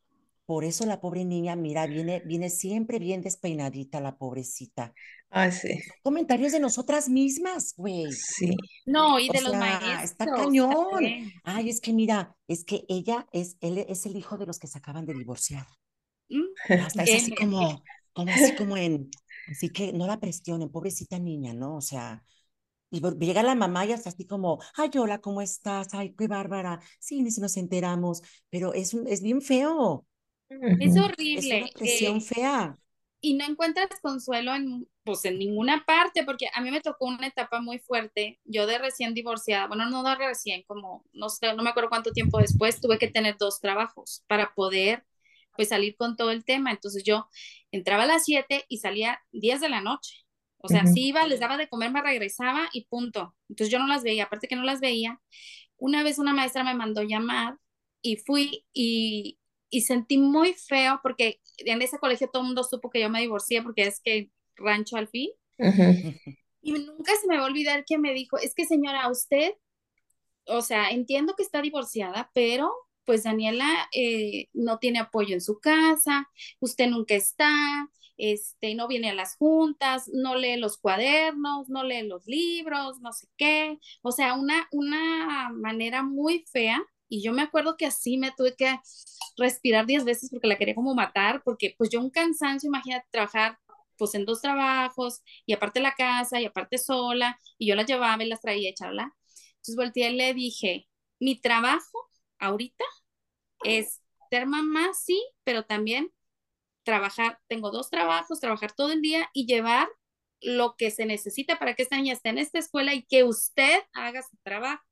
Por eso la pobre niña, mira, viene, viene siempre bien despeinadita la pobrecita. Ah, sí. Comentarios de nosotras mismas, güey. Sí. No, y de los maestros. Está cañón. Ay, es que mira, es que ella es, él es el hijo de los que se acaban de divorciar. Hasta es así como, como así *laughs* como en, así que no la presionen, pobrecita niña, ¿no? O sea, y llega la mamá y hasta así como, ay, hola, ¿cómo estás? Ay, qué bárbara. Sí, ni si nos enteramos, pero es, es bien feo. Es horrible. Es una presión fea. Y no encuentras consuelo en, pues, en ninguna parte, porque a mí me tocó una etapa muy fuerte. Yo de recién divorciada, bueno, no de recién, como, no sé, no me acuerdo cuánto tiempo después, tuve que tener dos trabajos para poder pues salir con todo el tema. Entonces yo entraba a las 7 y salía 10 de la noche. O sea, si iba, les daba de comer, me regresaba y punto. Entonces yo no las veía, aparte que no las veía. Una vez una maestra me mandó llamar y fui y, y sentí muy feo porque en ese colegio todo el mundo supo que yo me divorcié porque es que rancho al fin. Y nunca se me va a olvidar que me dijo, es que señora, usted, o sea, entiendo que está divorciada, pero pues Daniela eh, no tiene apoyo en su casa, usted nunca está, este, no viene a las juntas, no lee los cuadernos, no lee los libros, no sé qué, o sea, una, una manera muy fea. Y yo me acuerdo que así me tuve que respirar diez veces porque la quería como matar, porque pues yo un cansancio, imagínate, trabajar pues en dos trabajos y aparte la casa y aparte sola y yo la llevaba y las traía y charla. Entonces volteé y le dije, mi trabajo ahorita es ser mamá, sí, pero también trabajar, tengo dos trabajos, trabajar todo el día y llevar lo que se necesita para que esta niña esté en esta escuela y que usted haga su trabajo.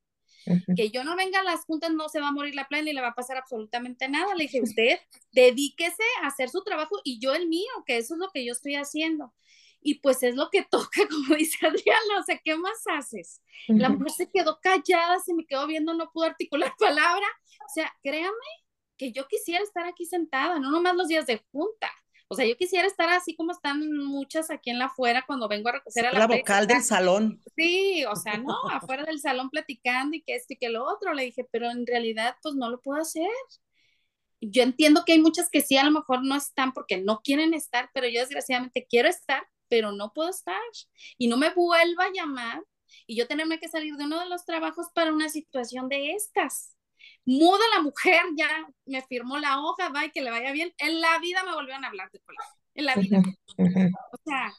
Que yo no venga a las juntas, no se va a morir la plena y le va a pasar absolutamente nada. Le dije, usted *laughs* dedíquese a hacer su trabajo y yo el mío, que eso es lo que yo estoy haciendo. Y pues es lo que *laughs* toca, como dice Adriana, o sea, ¿qué más haces? La mujer se quedó callada, se me quedó viendo, no pudo articular *laughs* palabra. O sea, créame que yo quisiera estar aquí sentada, no nomás los días de junta. O sea, yo quisiera estar así como están muchas aquí en la afuera cuando vengo a recoger a la, la vocal del salón. Sí, o sea, no, *laughs* afuera del salón platicando y que esto y que lo otro. Le dije, pero en realidad, pues no lo puedo hacer. Yo entiendo que hay muchas que sí, a lo mejor no están porque no quieren estar, pero yo desgraciadamente quiero estar, pero no puedo estar. Y no me vuelva a llamar y yo tenerme que salir de uno de los trabajos para una situación de estas muda la mujer, ya me firmó la hoja, va y que le vaya bien. En la vida me volvieron a hablar de colegio, en la vida. O sea.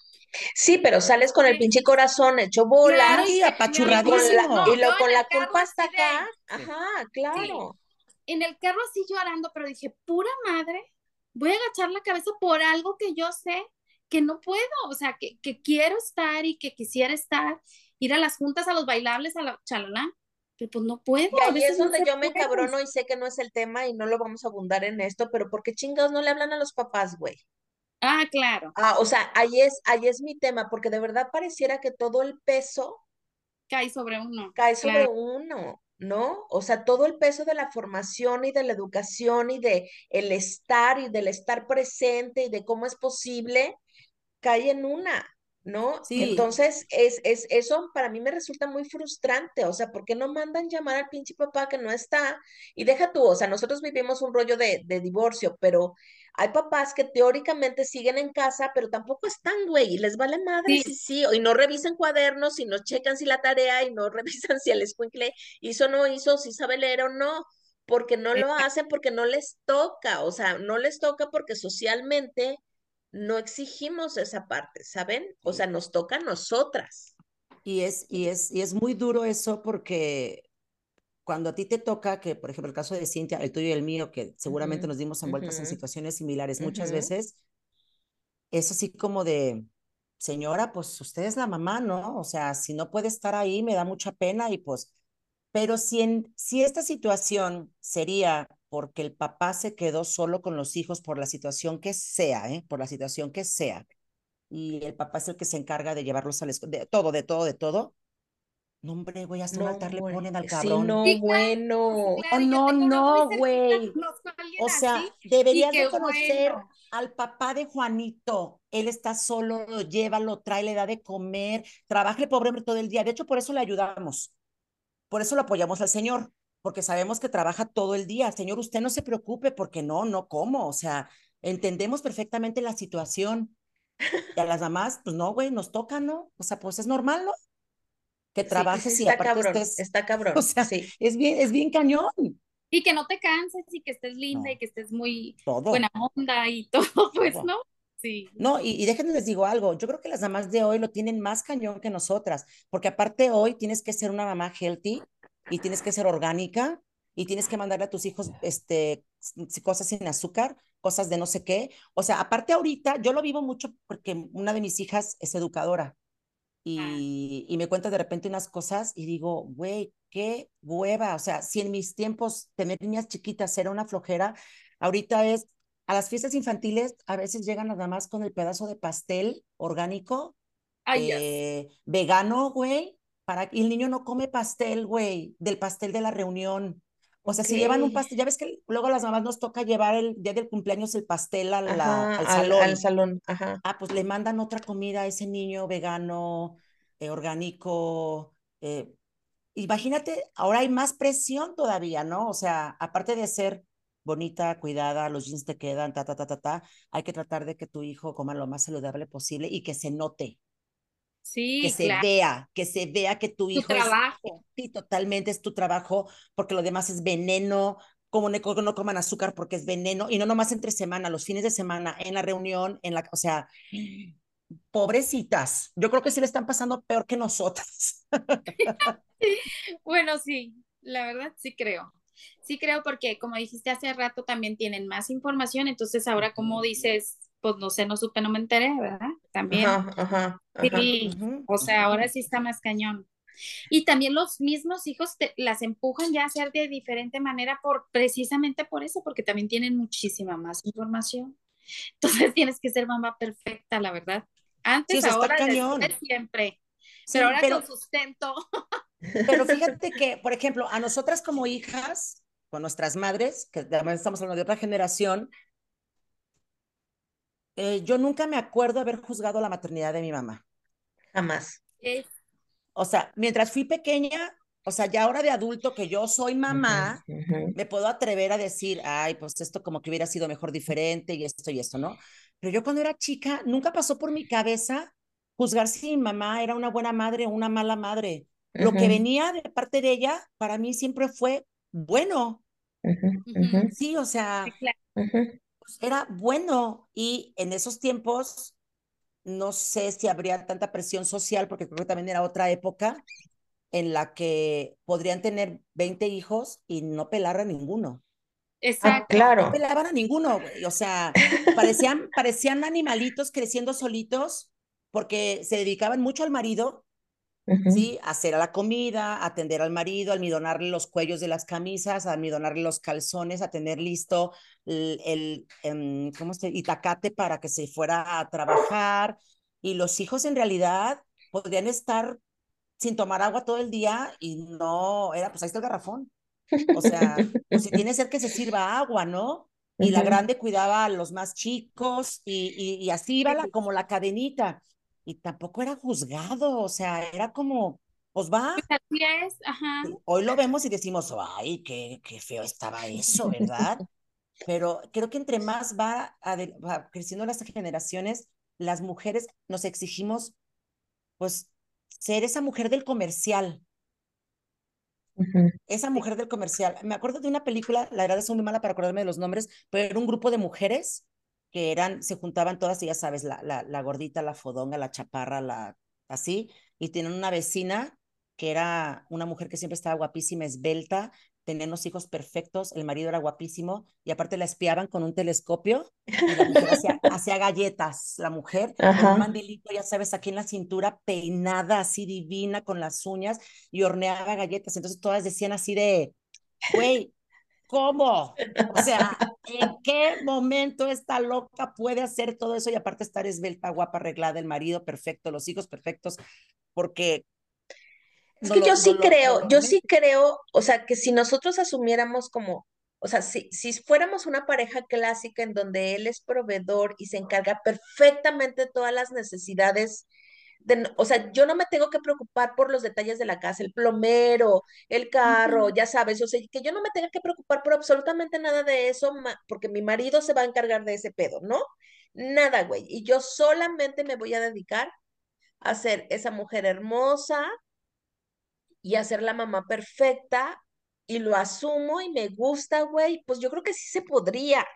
Sí, pero sales con el pinche corazón hecho bolas y apachurrado. y lo con la culpa hasta acá. Ajá, claro. En el carro así llorando, pero dije, pura madre, voy a agachar la cabeza por algo que yo sé que no puedo, o sea, que, que quiero estar y que quisiera estar, ir a las juntas, a los bailables, a la chalala, pues no puedo. Y ahí es donde yo me cabrono y sé que no es el tema y no lo vamos a abundar en esto, pero ¿por qué chingados no le hablan a los papás, güey? Ah, claro. Ah, o sea, ahí es, ahí es mi tema, porque de verdad pareciera que todo el peso cae sobre uno. Cae sobre uno, ¿no? O sea, todo el peso de la formación y de la educación y de el estar y del estar presente y de cómo es posible cae en una. ¿No? Sí. Entonces, es, es, eso para mí me resulta muy frustrante, o sea, ¿por qué no mandan llamar al pinche papá que no está? Y deja tú, o sea, nosotros vivimos un rollo de, de divorcio, pero hay papás que teóricamente siguen en casa, pero tampoco están, güey, y les vale madre sí. sí, y no revisan cuadernos, y no checan si la tarea, y no *laughs* revisan si el escuincle hizo o no hizo, si sabe leer o no, porque no lo hacen, porque no les toca, o sea, no les toca porque socialmente no exigimos esa parte, ¿saben? O sea, nos toca a nosotras. Y es, y es, y es muy duro eso porque cuando a ti te toca, que por ejemplo el caso de Cintia, el tuyo y el mío, que seguramente uh -huh, nos dimos envueltas uh -huh. en situaciones similares uh -huh. muchas veces, es así como de, señora, pues usted es la mamá, ¿no? O sea, si no puede estar ahí, me da mucha pena y pues, pero si, en, si esta situación sería porque el papá se quedó solo con los hijos por la situación que sea, ¿eh? por la situación que sea, y el papá es el que se encarga de llevarlos a la escuela, de todo, de todo, de todo. No, hombre, güey, hasta no, un altar le ponen al cabrón. Sí, no, bueno. Oh, no, no, güey. O sea, deberías de conocer bueno. al papá de Juanito. Él está solo, lo lleva, lo trae, le da de comer, trabaja el pobre hombre todo el día. De hecho, por eso le ayudamos. Por eso lo apoyamos al Señor porque sabemos que trabaja todo el día. Señor, usted no se preocupe porque no, no como. O sea, entendemos perfectamente la situación. Y a las mamás, pues no, güey, nos toca, ¿no? O sea, pues es normal, ¿no? Que trabajes sí, sí, y aparte cabrón, estés... Está *laughs* cabrón, o sea, sí. es bien, es bien cañón. Y que no te canses y que estés linda no. y que estés muy todo. buena onda y *laughs* todo, pues, todo. ¿no? Sí. No, y, y déjenme les digo algo, yo creo que las mamás de hoy lo tienen más cañón que nosotras, porque aparte hoy tienes que ser una mamá healthy, y tienes que ser orgánica y tienes que mandarle a tus hijos este, cosas sin azúcar, cosas de no sé qué. O sea, aparte ahorita, yo lo vivo mucho porque una de mis hijas es educadora y, ah. y me cuenta de repente unas cosas y digo, güey, qué hueva. O sea, si en mis tiempos tener niñas chiquitas era una flojera, ahorita es, a las fiestas infantiles a veces llegan las mamás con el pedazo de pastel orgánico, Ay, eh, vegano, güey, para y el niño no come pastel, güey, del pastel de la reunión. O sea, okay. si llevan un pastel, ya ves que luego a las mamás nos toca llevar el día del cumpleaños el pastel a la, Ajá, al, al, salón. Al, salón. Ajá. Ah, pues le mandan otra comida a ese niño vegano, eh, orgánico, eh, imagínate, ahora hay más presión todavía, ¿no? O sea, aparte de ser bonita, cuidada, los jeans te quedan, ta, ta, ta, ta, ta, hay que tratar de que tu hijo coma lo más saludable posible y que se note, Sí, que se claro. vea, que se vea que tu Tu hijo es, trabajo. sí, totalmente es tu trabajo, porque lo demás es veneno, como no, no coman azúcar porque es veneno, y no nomás entre semana, los fines de semana, en la reunión, en la, o sea, pobrecitas, yo creo que sí le están pasando peor que nosotras. *laughs* *laughs* Bueno, sí, la verdad sí creo. Sí creo porque como dijiste hace rato también tienen más información, entonces ahora como dices, pues no sé, no supe, no me enteré, ¿verdad? También. Ajá, ajá, ajá. Sí, o sea, ahora sí está más cañón. Y también los mismos hijos te- las empujan ya a hacer de diferente manera por precisamente por eso, porque también tienen muchísima más información. *laughs* Entonces tienes que ser mamá perfecta, la verdad. Sí, Antes, está ahora, cañón. después, siempre. Sí, Pero ahora pero, con sustento. *laughs* pero fíjate que, por ejemplo, a nosotras como hijas, con nuestras madres, que además estamos hablando de otra generación, eh, yo nunca me acuerdo haber juzgado la maternidad de mi mamá. Jamás. Es- O sea, mientras fui pequeña, o sea, ya ahora de adulto que yo soy mamá, me puedo atrever a decir, ay, pues esto como que hubiera sido mejor diferente y esto y esto, ¿no? Pero yo cuando era chica, nunca pasó por mi cabeza juzgar si mi mamá era una buena madre o una mala madre. Lo que venía de parte de ella, para mí siempre fue bueno. Sí, o sea, sí, claro. Pues, era bueno. Y en esos tiempos, no sé si habría tanta presión social, porque creo que también era otra época en la que podrían tener 20 hijos y no pelar a ninguno. Ah, Exacto. No claro. pelaban a ninguno, güey. O sea, parecían, parecían animalitos creciendo solitos porque se dedicaban mucho al marido, ¿sí? A hacer la comida, a atender al marido, a almidonarle los cuellos de las camisas, a almidonarle los calzones, a tener listo el, el em, ¿cómo se itacate para que se fuera a trabajar. Y los hijos en realidad podrían estar sin tomar agua todo el día y no, era, pues ahí está el garrafón. O sea, pues si tiene ser que se sirva agua, ¿no? Y la grande cuidaba a los más chicos y, y, y así iba la, como la cadenita. Y tampoco era juzgado, o sea, era como, pues va, Pues así es, ajá. hoy lo vemos y decimos, ay, qué, qué feo estaba eso, ¿verdad? Pero creo que entre más va, va creciendo las generaciones, las mujeres nos exigimos, pues, ser esa mujer del comercial, esa mujer del comercial. Me acuerdo de una película, la verdad soy muy mala para acordarme de los nombres, pero era un grupo de mujeres que eran, se juntaban todas, y ya sabes, la, la, la gordita, la fodonga, la chaparra, la así, y tienen una vecina que era una mujer que siempre estaba guapísima, esbelta, tenían los hijos perfectos, el marido era guapísimo, y aparte la espiaban con un telescopio, y la mujer hacía, *laughs* hacía galletas, la mujer, con un mandilito, ya sabes, aquí en la cintura, peinada así divina, con las uñas, y horneaba galletas. Entonces todas decían así de, güey, ¿cómo? O sea, ¿en qué momento esta loca puede hacer todo eso y aparte estar esbelta, guapa, arreglada, el marido perfecto, los hijos perfectos? Porque Es no que lo, yo sí no creo, lo yo sí comento. creo, o sea, que si nosotros asumiéramos como, o sea, si, si fuéramos una pareja clásica en donde él es proveedor y se encarga perfectamente de todas las necesidades, de, o sea, yo no me tengo que preocupar por los detalles de la casa, el plomero, el carro, ya sabes, o sea, que yo no me tenga que preocupar por absolutamente nada de eso, porque mi marido se va a encargar de ese pedo, ¿no? Nada, güey, y yo solamente me voy a dedicar a ser esa mujer hermosa y hacer la mamá perfecta y lo asumo y me gusta, güey, pues yo creo que sí se podría.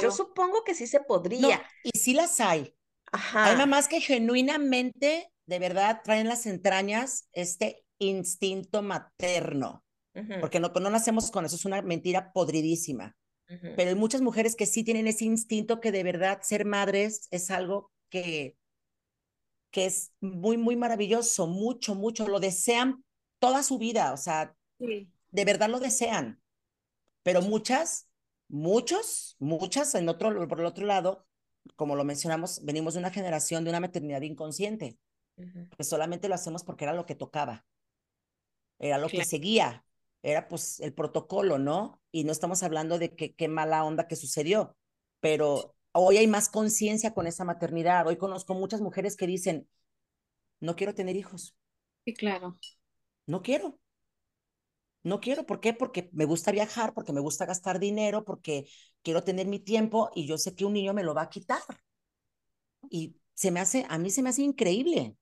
Yo supongo que sí se podría. No, y sí las hay. Hay Ajá. mamás que genuinamente, de verdad, traen en las entrañas este instinto materno, porque no, no nacemos con eso, es una mentira podridísima. Pero hay muchas mujeres que sí tienen ese instinto que de verdad ser madres es algo que, que es muy, muy maravilloso, mucho, mucho, lo desean toda su vida, o sea, Sí. de verdad lo desean, pero muchas, muchos, muchas en otro, por el otro lado, como lo mencionamos, venimos de una generación de una maternidad inconsciente, Ujú. que solamente lo hacemos porque era lo que tocaba, era lo que seguía, era pues el protocolo, ¿no? Y no estamos hablando de que qué mala onda que sucedió, pero hoy hay más conciencia con esa maternidad. Hoy conozco muchas mujeres que dicen, no quiero tener hijos, Sí, claro. no quiero. No quiero, ¿por qué? Porque me gusta viajar, porque me gusta gastar dinero, porque quiero tener mi tiempo y yo sé que un niño me lo va a quitar. Y se me hace, a mí se me hace increíble.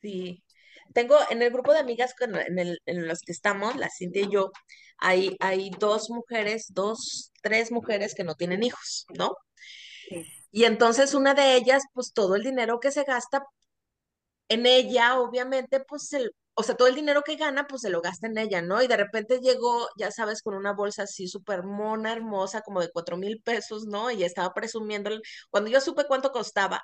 Sí. Tengo en el grupo de amigas en, el, en los que estamos, la Cintia y yo, hay, hay dos mujeres, dos, tres mujeres que no tienen hijos, ¿no? Y entonces una de ellas, pues todo el dinero que se gasta en ella, obviamente, pues el, o sea, todo el dinero que gana, pues se lo gasta en ella, ¿no? Y de repente llegó, ya sabes, con una bolsa así súper mona, hermosa, como de cuatro mil pesos, ¿no? Y estaba presumiendo, cuando yo supe cuánto costaba,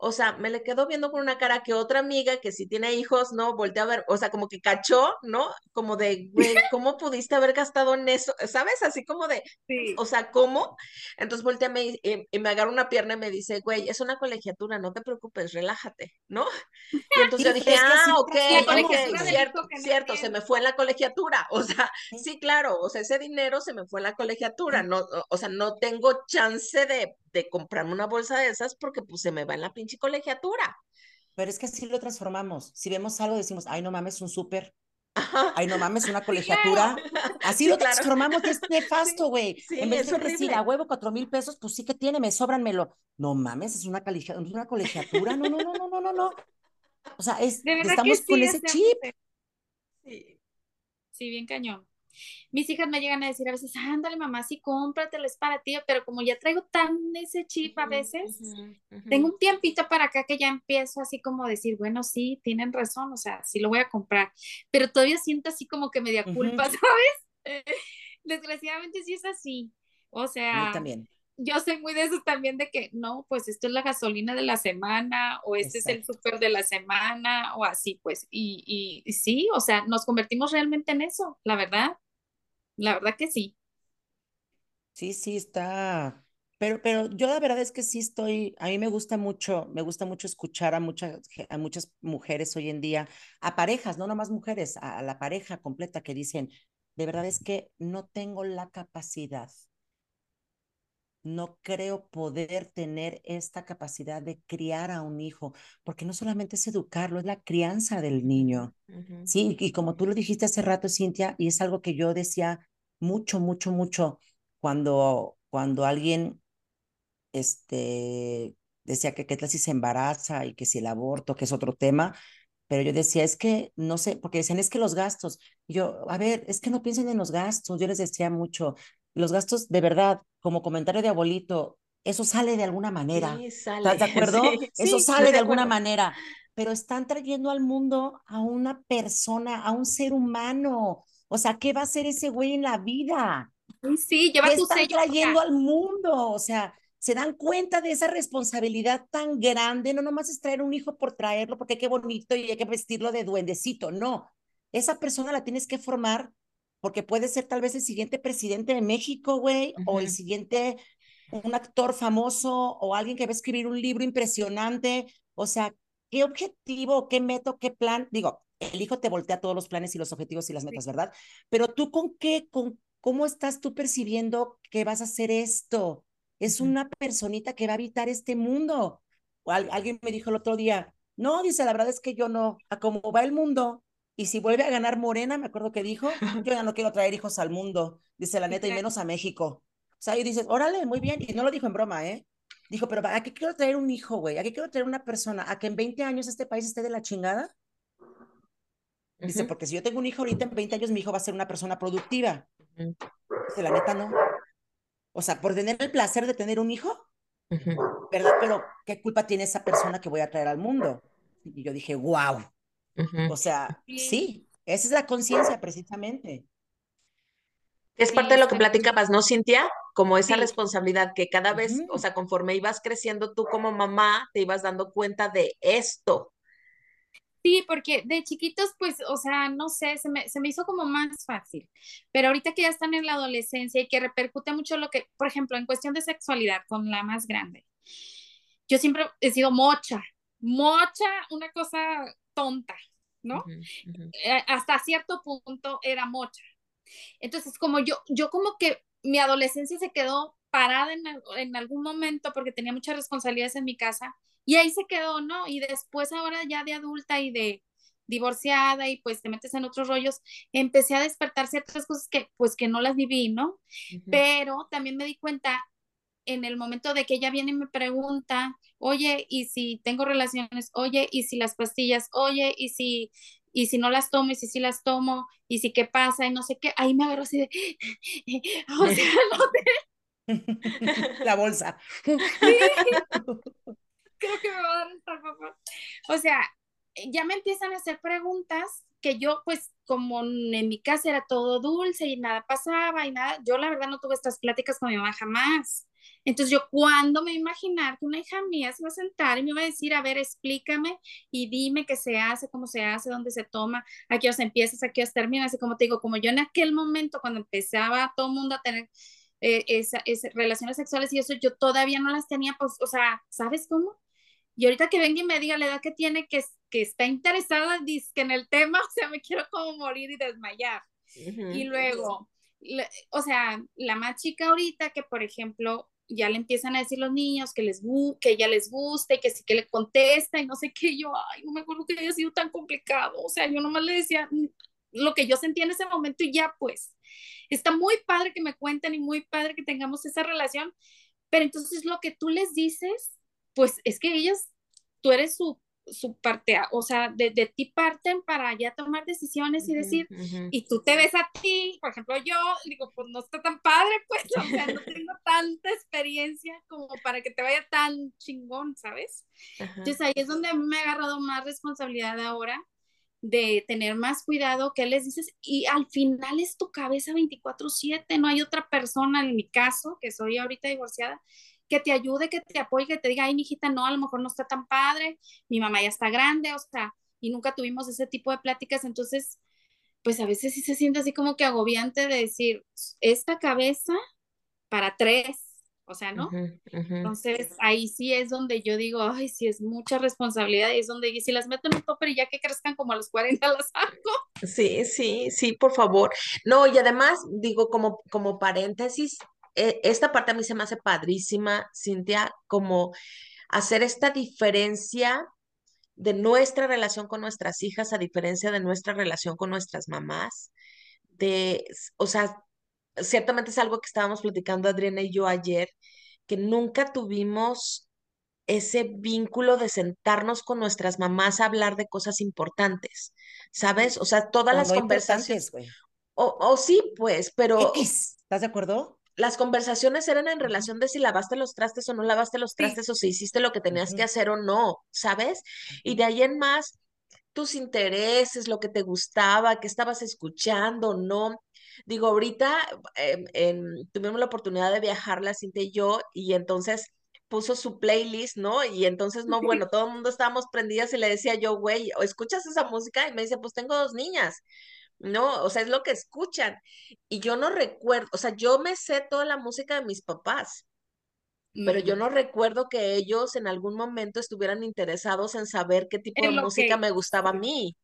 o sea, me le quedó viendo con una cara que otra amiga que si tiene hijos, ¿no? Voltea a ver, o sea, como que cachó, ¿no? Como de, güey, *laughs* ¿cómo pudiste haber gastado en eso? ¿Sabes? Así como de, sí. o sea, ¿cómo? Entonces voltea y, y, me agarra una pierna y me dice, güey, es una colegiatura, no te preocupes, relájate, ¿no? Y entonces yo *laughs* dije, ah, ok, cierto, cierto, se me fue en la colegiatura, o sea, sí, claro, o sea, ese dinero se me fue en la colegiatura, no, o sea, no tengo chance de, de comprarme una bolsa de esas porque pues se me va en la pinche colegiatura. Pero es que así lo transformamos. Si vemos algo, decimos, ay, no mames, un súper. Ay, no mames, una *laughs* colegiatura. Así lo transformamos, es nefasto, güey. en vez de decir a huevo cuatro mil pesos, pues sí que tiene, me sobranmelo. No mames, es una, una colegiatura. No, no, no, no, no, no, no. O sea, es, estamos con ese chip. Sí. sí, bien cañón mis hijas me llegan a decir a veces, ándale mamá, sí, cómpratelo, es para ti, pero como ya traigo tan ese chip a veces, tengo un tiempito para acá que ya empiezo así como a decir, bueno, sí, tienen razón, o sea, sí lo voy a comprar, pero todavía siento así como que media culpa, *laughs* ¿sabes? Desgraciadamente sí es así, o sea... también yo soy muy de eso también de que no, pues esto es la gasolina de la semana o este es el súper de la semana o así, pues, y, y, sí, o sea, nos convertimos realmente en eso, la verdad. La verdad que sí. Sí, sí, está. Pero, pero yo la verdad es que sí estoy, a mí me gusta mucho, me gusta mucho escuchar a muchas, a muchas mujeres hoy en día, a parejas, no nomás mujeres, a, la pareja completa que dicen, de verdad es que no tengo la capacidad, no creo poder tener esta capacidad de criar a un hijo, porque no solamente es educarlo, es la crianza del niño. Sí, y como tú lo dijiste hace rato, Cintia, y es algo que yo decía mucho, mucho, mucho cuando, cuando alguien este, decía que qué tal si se embaraza y que si el aborto, que es otro tema, pero yo decía, es que no sé, porque decían, es que los gastos, yo, a ver, es que no piensen en los gastos, yo les decía mucho, los gastos de verdad, como comentario de abuelito, eso sale de alguna manera. Sí, sale. ¿Estás de *laughs* acuerdo? eso sale de, alguna manera. Pero están trayendo al mundo a una persona, a un ser humano. O sea, ¿qué va a hacer ese güey en la vida? Sí, lleva ¿Qué están trayendo al mundo? O sea, se dan cuenta de esa responsabilidad tan grande. No nomás es traer un hijo por traerlo, porque qué bonito y hay que vestirlo de duendecito. No, esa persona la tienes que formar porque puede ser tal vez el siguiente presidente de México, güey, o el siguiente, un actor famoso, o alguien que va a escribir un libro impresionante. O sea, ¿qué objetivo, qué método, qué plan? Digo, el hijo te voltea todos los planes y los objetivos y las metas, ¿verdad? Pero tú con qué, con cómo estás tú percibiendo que vas a hacer esto? Es una personita que va a habitar este mundo. O alguien me dijo el otro día, no, dice, la verdad es que yo no, a cómo va el mundo, y si vuelve a ganar Morena, me acuerdo que dijo, *laughs* yo ya no quiero traer hijos al mundo, dice la neta, y menos a México. O sea, y dices, órale, muy bien, y no lo dijo en broma, ¿eh? Dijo, pero ¿a qué quiero traer un hijo, güey? ¿A qué quiero traer una persona? ¿A que en 20 años este país esté de la chingada? Dice, porque si yo tengo un hijo ahorita, en 20 años mi hijo va a ser una persona productiva. Dice, la neta, no. O sea, por tener el placer de tener un hijo, ¿verdad? Pero, ¿qué culpa tiene esa persona que voy a traer al mundo? Y yo dije, wow. O sea, sí, esa es la conciencia precisamente. Es parte de lo que platicabas, ¿no, Cintia? Como esa responsabilidad que cada vez, o sea, conforme ibas creciendo tú como mamá, te ibas dando cuenta de esto. Sí, porque de chiquitos, pues, o sea, no sé, se me, se me hizo como más fácil. Pero ahorita que ya están en la adolescencia y que repercute mucho lo que, por ejemplo, en cuestión de sexualidad con la más grande, yo siempre he sido mocha, mocha, una cosa tonta, ¿no? Eh, hasta cierto punto era mocha. Entonces, como yo, yo como que mi adolescencia se quedó parada en, en, algún momento porque tenía muchas responsabilidades en mi casa y ahí se quedó, ¿no? Y después ahora ya de adulta y de, divorciada y pues te metes en otros rollos, empecé a despertar ciertas cosas que pues que no las viví, ¿no? Pero también me di cuenta en el momento de que ella viene y me pregunta, oye, ¿y si tengo relaciones? Oye, ¿y si las pastillas? Oye, ¿y si y si no las tomo, y si sí las tomo, y si qué pasa, y no sé qué, ahí me agarro así de, *laughs* o sea, *laughs* La bolsa. Creo que me va a dar esta papá. O sea, ya me empiezan a hacer preguntas que yo, pues, como en mi casa era todo dulce y nada pasaba y nada, yo la verdad no tuve estas pláticas con mi mamá jamás. Entonces yo, ¿cuándo me imaginar que una hija mía se va a sentar y me va a decir, a ver, explícame y dime qué se hace, cómo se hace, dónde se toma, a qué hora empiezas, a qué hora terminas? Así como te digo, como yo en aquel momento cuando empezaba todo el mundo a tener eh, esa, relaciones sexuales y eso, yo todavía no las tenía, pues, o sea, ¿sabes cómo? Y ahorita que venga y me diga la edad que tiene, que, que está interesada que en el tema, *laughs* o sea, me quiero como morir y desmayar. Y luego, o sea, la más chica ahorita que, por ejemplo, ya le empiezan a decir los niños que les que ella les gusta y que sí que le contesta y no sé qué, yo, ay, no me acuerdo que haya sido tan complicado, o sea, yo nomás le decía lo que yo sentía en ese momento y ya pues, está muy padre que me cuenten y muy padre que tengamos esa relación, pero entonces lo que tú les dices, pues es que ellas, tú eres su su parte, o sea, de, de, ti parten para ya tomar decisiones y decir, y tú te ves a ti, por ejemplo, yo digo, pues no está tan padre, pues, o sea, no *laughs* tengo tanta experiencia como para que te vaya tan chingón, ¿sabes? Entonces ahí es donde me ha agarrado más responsabilidad ahora de tener más cuidado, qué les dices, y al final es tu cabeza 24/7, no hay otra persona, en mi caso, que soy ahorita divorciada, que te ayude, que te apoye, que te diga, ay, mi hijita, no, a lo mejor no está tan padre, mi mamá ya está grande, o sea, y nunca tuvimos ese tipo de pláticas, entonces, pues a veces sí se siente así como que agobiante de decir, esta cabeza para tres, o sea, ¿no? Entonces, ahí sí es donde yo digo, ay, sí es mucha responsabilidad, y es donde, y si las meto en un topper y ya que crezcan como a los 40 las saco. Sí, sí, sí, por favor. No, y además, digo, como, como paréntesis, esta parte a mí se me hace padrísima, Cintia, como hacer esta diferencia de nuestra relación con nuestras hijas a diferencia de nuestra relación con nuestras mamás. De, o sea, ciertamente es algo que estábamos platicando Adriana y yo ayer, que nunca tuvimos ese vínculo de sentarnos con nuestras mamás a hablar de cosas importantes, ¿sabes? O sea, todas las conversaciones. O, o, sí, pues, pero. ¿Estás de acuerdo? Las conversaciones eran en relación de si lavaste los trastes o no lavaste los trastes o si hiciste lo que tenías que hacer o no, ¿sabes? Y de ahí en más, tus intereses, lo que te gustaba, qué estabas escuchando, ¿no? Digo, ahorita em, tuvimos la oportunidad de viajar la Cintia y yo y entonces puso su playlist, ¿no? Y entonces, no, *laughs* bueno, todo el mundo estábamos prendidas y le decía yo, güey, ¿escuchas esa música? Y me dice, pues tengo dos niñas. ¿No? O sea, es lo que escuchan. Y yo no recuerdo, o sea, yo me sé toda la música de mis papás, pero yo no recuerdo que ellos en algún momento estuvieran interesados en saber qué tipo de música me gustaba a mí,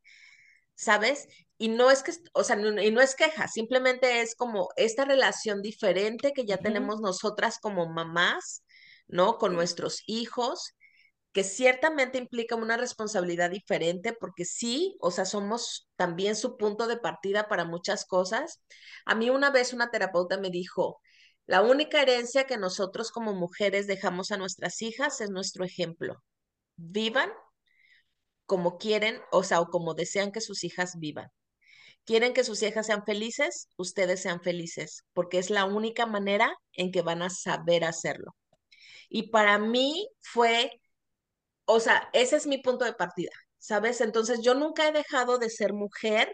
¿sabes? Y no es que, o sea, y no es queja, simplemente es como esta relación diferente que ya tenemos nosotras como mamás, ¿no? Con nuestros hijos que ciertamente implica una responsabilidad diferente porque sí, o sea, somos también su punto de partida para muchas cosas. A mí una vez una terapeuta me dijo, la única herencia que nosotros como mujeres dejamos a nuestras hijas es nuestro ejemplo. Vivan como quieren, o sea, o como desean que sus hijas vivan. Quieren que sus hijas sean felices, ustedes sean felices, porque es la única manera en que van a saber hacerlo. Y para mí fue o sea, ese es mi punto de partida, ¿sabes? Entonces yo nunca he dejado de ser mujer,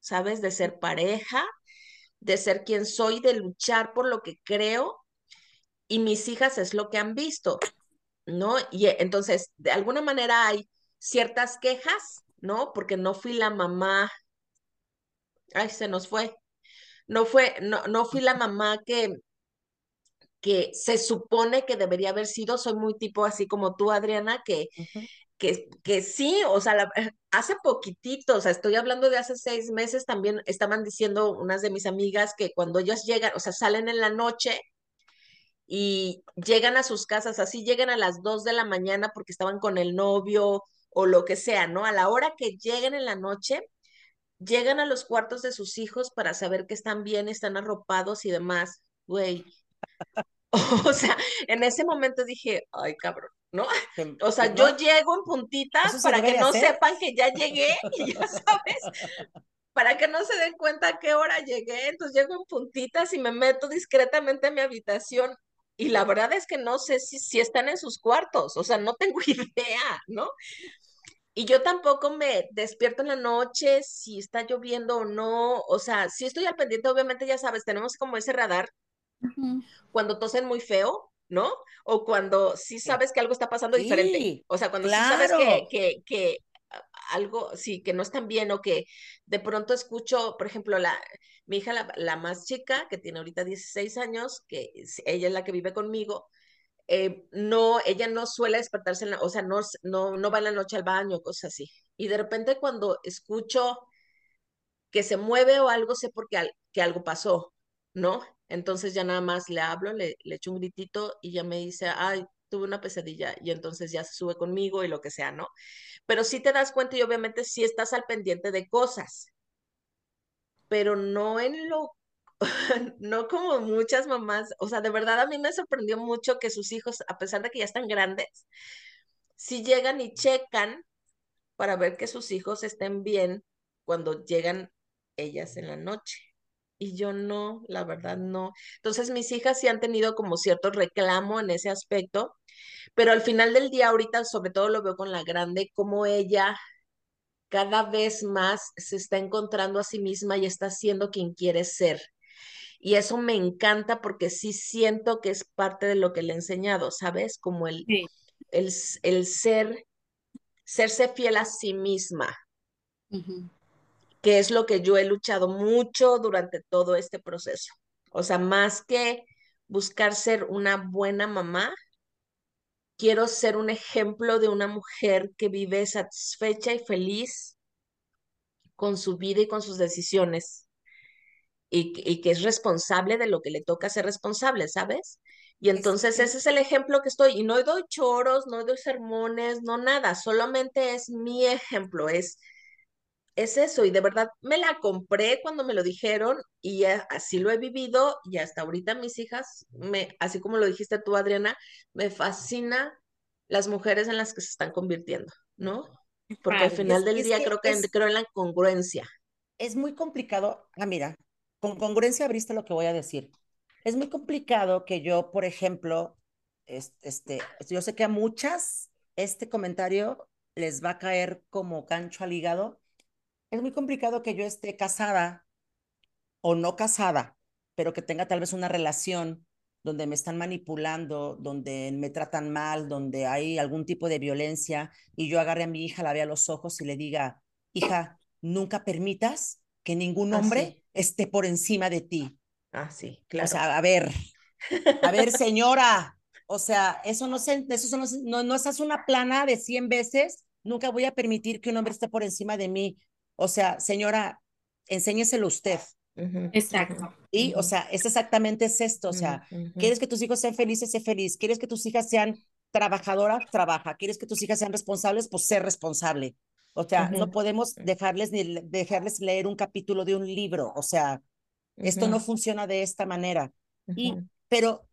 ¿sabes? De ser pareja, de ser quien soy, de luchar por lo que creo y mis hijas es lo que han visto, ¿no? Y eh, entonces, de alguna manera hay ciertas quejas, ¿no? Porque no fui la mamá, ay, se nos fue, no fue, no, no fui la mamá que, que se supone que debería haber sido, soy muy tipo así como tú, Adriana, que, que, que sí, o sea, hace poquitito, o sea, estoy hablando de hace seis meses, también estaban diciendo unas de mis amigas que cuando ellas llegan, o sea, salen en la noche y llegan a sus casas, así llegan a las dos de la mañana porque estaban con el novio o lo que sea, ¿no? A la hora que lleguen en la noche, llegan a los cuartos de sus hijos para saber que están bien, están arropados y demás. Güey. *laughs* O sea, en ese momento dije, ay, cabrón, ¿no? *laughs* O sea, yo llego en puntitas para que no sepan que ya llegué *laughs* y ya sabes, para que no se den cuenta a qué hora llegué. Entonces llego en puntitas y me meto discretamente en mi habitación. Y la verdad es que no sé si, si están en sus cuartos, o sea, no tengo idea, ¿no? Y yo tampoco me despierto en la noche si está lloviendo o no. O sea, si estoy al pendiente, obviamente ya sabes, tenemos como ese radar. Cuando tosen muy feo, ¿no? O cuando sí sabes que algo está pasando diferente. O sea, cuando sí sabes que, que, que algo, sí, que no están bien o que de pronto escucho, por ejemplo, la, mi hija, la, la más chica, que tiene ahorita 16 años, que ella es la que vive conmigo, eh, no, ella no suele despertarse, en la, o sea, no, no, no va en la noche al baño, cosas así. Y de repente cuando escucho que se mueve o algo, sé porque que algo pasó, ¿no? Entonces ya nada más le hablo, le, le echo un gritito y ya me dice, ay, tuve una pesadilla y entonces ya se sube conmigo y lo que sea, ¿no? Pero sí te das cuenta y obviamente sí estás al pendiente de cosas, pero no en lo *laughs* no como muchas mamás, o sea, de verdad a mí me sorprendió mucho que sus hijos, a pesar de que ya están grandes, si llegan y checan para ver que sus hijos estén bien cuando llegan ellas en la noche. Y yo no, la verdad no. Entonces mis hijas sí han tenido como cierto reclamo en ese aspecto, pero al final del día ahorita sobre todo lo veo con la grande, como ella cada vez más se está encontrando a sí misma y está siendo quien quiere ser y eso me encanta porque sí siento que es parte de lo que le he enseñado, ¿sabes? Como el, el, el, ser, serse fiel a sí misma, que es lo que yo he luchado mucho durante todo este proceso. O sea, más que buscar ser una buena mamá, quiero ser un ejemplo de una mujer que vive satisfecha y feliz con su vida y con sus decisiones y, que es responsable de lo que le toca ser responsable, ¿sabes? Y entonces ese es el ejemplo que estoy, y no doy choros, no doy sermones, no nada, solamente es mi ejemplo, es, es eso, y de verdad me la compré cuando me lo dijeron, y así lo he vivido, y hasta ahorita mis hijas, me, así como lo dijiste tú, Adriana, me fascina las mujeres en las que se están convirtiendo, ¿no? Porque al final del día creo que creo en la congruencia. Es muy complicado, ah, mira, con congruencia abriste lo que voy a decir. Es muy complicado que yo, por ejemplo, este, yo sé que a muchas este comentario les va a caer como gancho al hígado. Es muy complicado que yo esté casada o no casada, pero que tenga tal vez una relación donde me están manipulando, donde me tratan mal, donde hay algún tipo de violencia, y yo agarre a mi hija, la vea a los ojos y le diga, hija, nunca permitas que ningún ah, hombre esté por encima de ti. Ah, sí, claro. O sea, a ver, a ver, *laughs* señora, o sea, eso no se, eso no, no, es una plana de 100 veces, nunca voy a permitir que un hombre esté por encima de mí. O sea, señora, enséñeselo usted. Exacto. Y, o sea, es exactamente es esto, o sea, ¿quieres que tus hijos sean felices? Sé feliz. ¿Quieres que tus hijas sean trabajadoras? Trabaja. ¿Quieres que tus hijas sean responsables? Pues sé responsable. O sea, no podemos dejarles ni dejarles leer un capítulo de un libro. O sea, esto no funciona de esta manera. Y, pero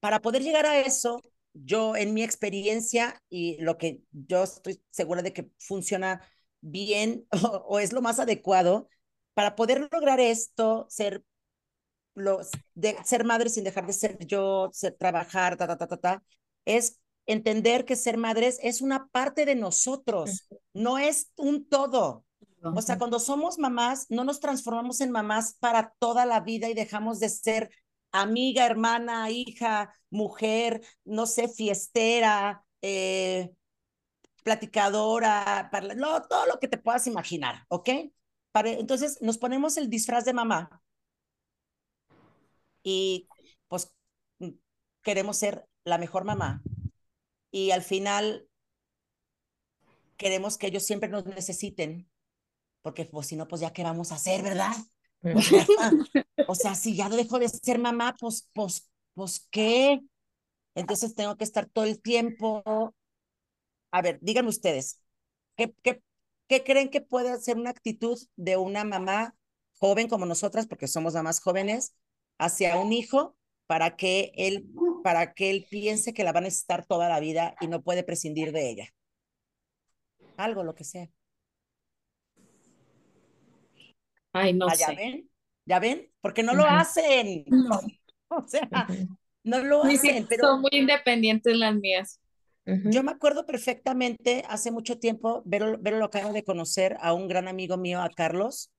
para poder llegar a eso, yo en mi experiencia y lo que yo estoy segura de que funciona bien *laughs* o, es lo más adecuado, para poder lograr esto, ser los de ser madre sin dejar de ser yo, ser trabajar, ta, ta, ta, ta, ta, es entender que ser madres es una parte de nosotros, no es un todo. O sea, cuando somos mamás, no nos transformamos en mamás para toda la vida y dejamos de ser amiga, hermana, hija, mujer, no sé, fiestera, eh, platicadora, para, no, todo lo que te puedas imaginar, ¿ok? Para, entonces nos ponemos el disfraz de mamá y pues queremos ser la mejor mamá, y al final queremos que ellos siempre nos necesiten, porque pues si no, pues ya qué vamos a hacer, ¿verdad? o sea, si ya dejo de ser mamá, pues, pues, pues, ¿qué? Entonces tengo que estar todo el tiempo. A ver, díganme ustedes, ¿qué, qué, qué creen que puede ser una actitud de una mamá joven como nosotras, porque somos mamás jóvenes, hacia un hijo para que él, para que él piense que la va a necesitar toda la vida y no puede prescindir de ella? Algo, lo que sea. Ay, no Ah, ¿Ya sé. ven? ¿Ya ven? Porque no lo Ujú. hacen. No, *laughs* O sea, no lo hacen, hijas pero son muy independientes las mías. Yo me acuerdo perfectamente hace mucho tiempo, Vero, Vero lo acabo de conocer a un gran amigo mío, a Carlos.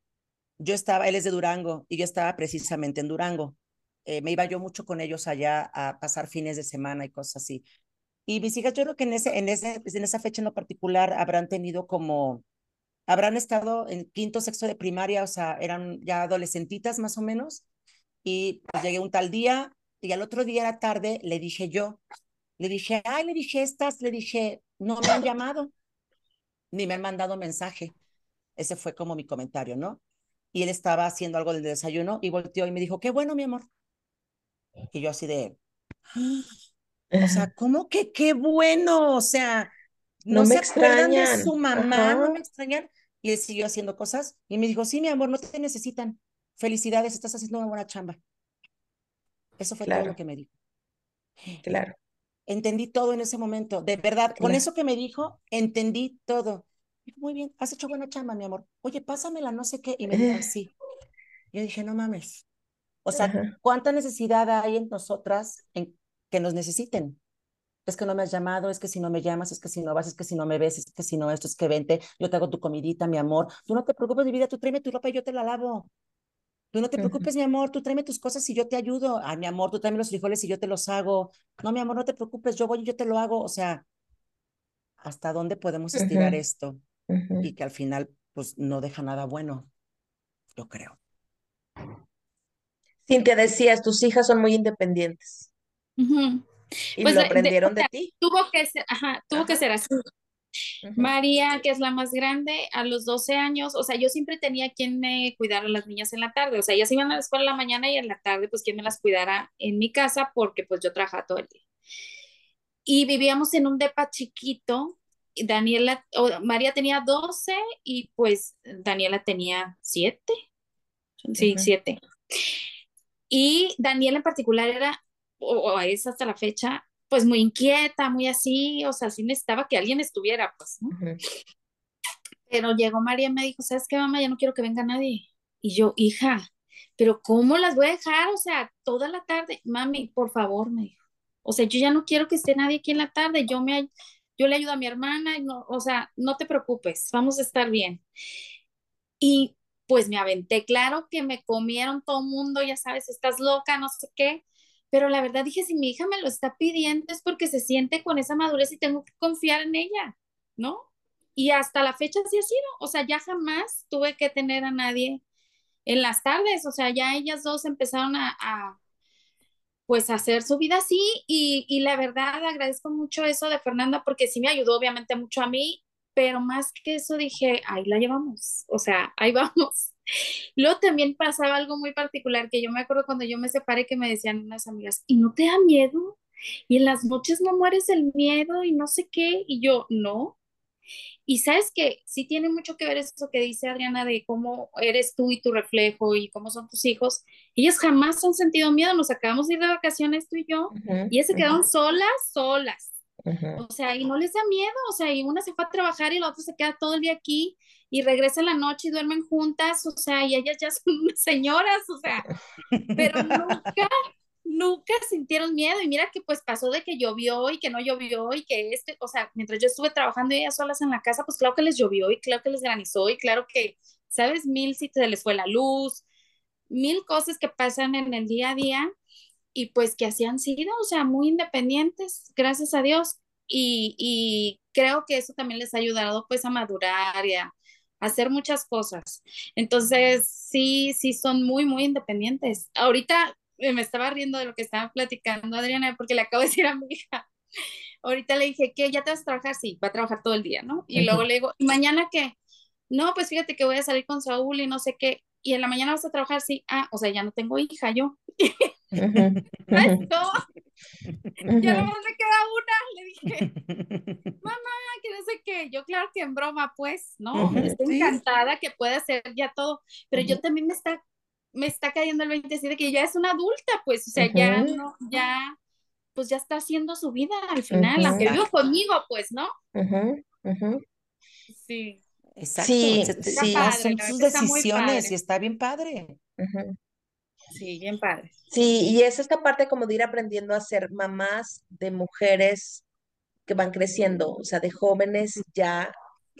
Yo estaba, él es de Durango y yo estaba precisamente en Durango. Eh, me iba yo mucho con ellos allá a pasar fines de semana y cosas así. Y mis hijas, yo creo que en, ese, en, ese, en esa fecha en lo particular habrán tenido como, habrán estado en quinto, sexto de primaria, o sea, eran ya adolescentitas más o menos. Y pues llegué un tal día y al otro día a la tarde le dije yo, le dije, ay, le dije estas, le dije, no me han llamado, ni me han mandado mensaje. Ese fue como mi comentario, ¿no? Y él estaba haciendo algo del desayuno y volteó y me dijo, qué bueno, mi amor. Y yo así de, o sea, *laughs* ¿cómo que qué bueno? O sea, no, No me se acuerdan de su mamá, no me extrañan. Y él siguió haciendo cosas y me dijo, sí, mi amor, no te necesitan. Felicidades, estás haciendo una buena chamba. Eso fue todo lo que me dijo. claro, Entendí todo en ese momento, de verdad, con eso que me dijo, entendí todo. Muy bien, has hecho buena chamba, mi amor. Oye, pásamela, no sé qué. Y me dijo, sí. Yo dije, no mames. O sea, Ajá. ¿cuánta necesidad hay en nosotras en que nos necesiten? Es que no me has llamado, es que si no me llamas, es que si no vas, es que si no me ves, es que si no esto, es que vente, yo te hago tu comidita, mi amor. Tú no te preocupes, mi vida, tú tráeme tu ropa y yo te la lavo. Tú no te preocupes, mi amor, tú tráeme tus cosas y yo te ayudo. Ay, mi amor, tú tráeme los frijoles y yo te los hago. No, mi amor, no te preocupes, yo voy y yo te lo hago. O sea, ¿hasta dónde podemos estirar esto? Y que al final, pues, no deja nada bueno, yo creo. Cintia, decías, tus hijas son muy independientes Ujú. y Pues lo de- de- o aprendieron de ti. tuvo que ser, ajá, tuvo que ser así. María, que es la más grande, a los 12 años, o sea, yo siempre tenía quien me cuidara a las niñas en la tarde, o sea, ellas iban a la escuela en la mañana y en la tarde, pues quien me las cuidara en mi casa, porque pues yo trabajaba todo el día. Y vivíamos en un depa chiquito, Daniela, María tenía 12 y pues Daniela tenía 7, sí, ujú, 7. Y Daniela en particular era, o, o es hasta la fecha, pues muy inquieta, muy así, o sea, sí necesitaba que alguien estuviera, pues, ¿no? Pero llegó María y me dijo, ¿sabes qué, mamá? Ya no quiero que venga nadie. Y yo, hija, pero ¿cómo las voy a dejar? O sea, toda la tarde, mami, por favor, me dijo. O sea, yo ya no quiero que esté nadie aquí en la tarde, yo me, yo le ayudo a mi hermana, y no, o sea, no te preocupes, vamos a estar bien. Y pues me aventé, claro que me comieron todo el mundo, ya sabes, estás loca, no sé qué, pero la verdad dije, si mi hija me lo está pidiendo es porque se siente con esa madurez y tengo que confiar en ella, ¿no? Y hasta la fecha sí ha sido, o sea, ya jamás tuve que tener a nadie en las tardes, o sea, ya ellas dos empezaron a, a pues hacer su vida así y, y la verdad agradezco mucho eso de Fernanda porque sí me ayudó obviamente mucho a mí, pero más que eso dije, ahí la llevamos, o sea, ahí *laughs* vamos. *laughs* Luego también pasaba algo muy particular que yo me acuerdo cuando yo me separé que me decían unas amigas, ¿y no te da miedo? Y en las noches no mueres el miedo y no sé qué, y yo, no. Y sabes que sí tiene mucho que ver eso que dice Adriana de cómo eres tú y tu reflejo y cómo son tus hijos. Ellas jamás han sentido miedo, nos acabamos de ir de vacaciones tú y yo, y ellas se quedaron solas, solas. O sea, y no les da miedo, o sea, y una se fue a trabajar y la otra se queda todo el día aquí y regresa en la noche y duermen juntas, o sea, y ellas ya *laughs* son señoras, o sea, pero *laughs* nunca, nunca sintieron miedo. Y mira que pues pasó de que llovió y que no llovió y que este, o sea, mientras yo estuve trabajando ellas solas en la casa, pues claro que les llovió y claro que les granizó y claro que, ¿sabes? Mil si se les fue la luz, mil cosas que pasan en el día a día y pues que así han sido, o sea, muy independientes, gracias a Dios. Y, y creo que eso también les ha ayudado pues a madurar y a, hacer muchas cosas. Entonces, sí, sí, son muy, muy independientes. Ahorita me estaba riendo de lo que estaba platicando Adriana, porque le acabo de decir a mi hija, ahorita le dije que ya te vas a trabajar, sí, va a trabajar todo el día, ¿no? Y luego le digo, ¿y mañana qué? No, pues fíjate que voy a salir con Saúl y no sé qué. Y en la mañana vas a trabajar, sí. Ah, o sea, ya no tengo hija yo. *laughs* no, ya nomás me queda una, le dije, mamá, que no sé qué, yo claro que en broma, pues, ¿no? Estoy encantada que pueda hacer ya todo, pero yo también me está, me está cayendo el 27 que ya es una adulta, pues, o sea, ya no, ya, pues ya está haciendo su vida al final, aunque vivo conmigo, pues, ¿no? Sí. Exacto, sí, sí. son sus decisiones y está bien padre. Sí, bien padre. Sí, y es esta parte como de ir aprendiendo a ser mamás de mujeres que van creciendo, o sea, de jóvenes ya,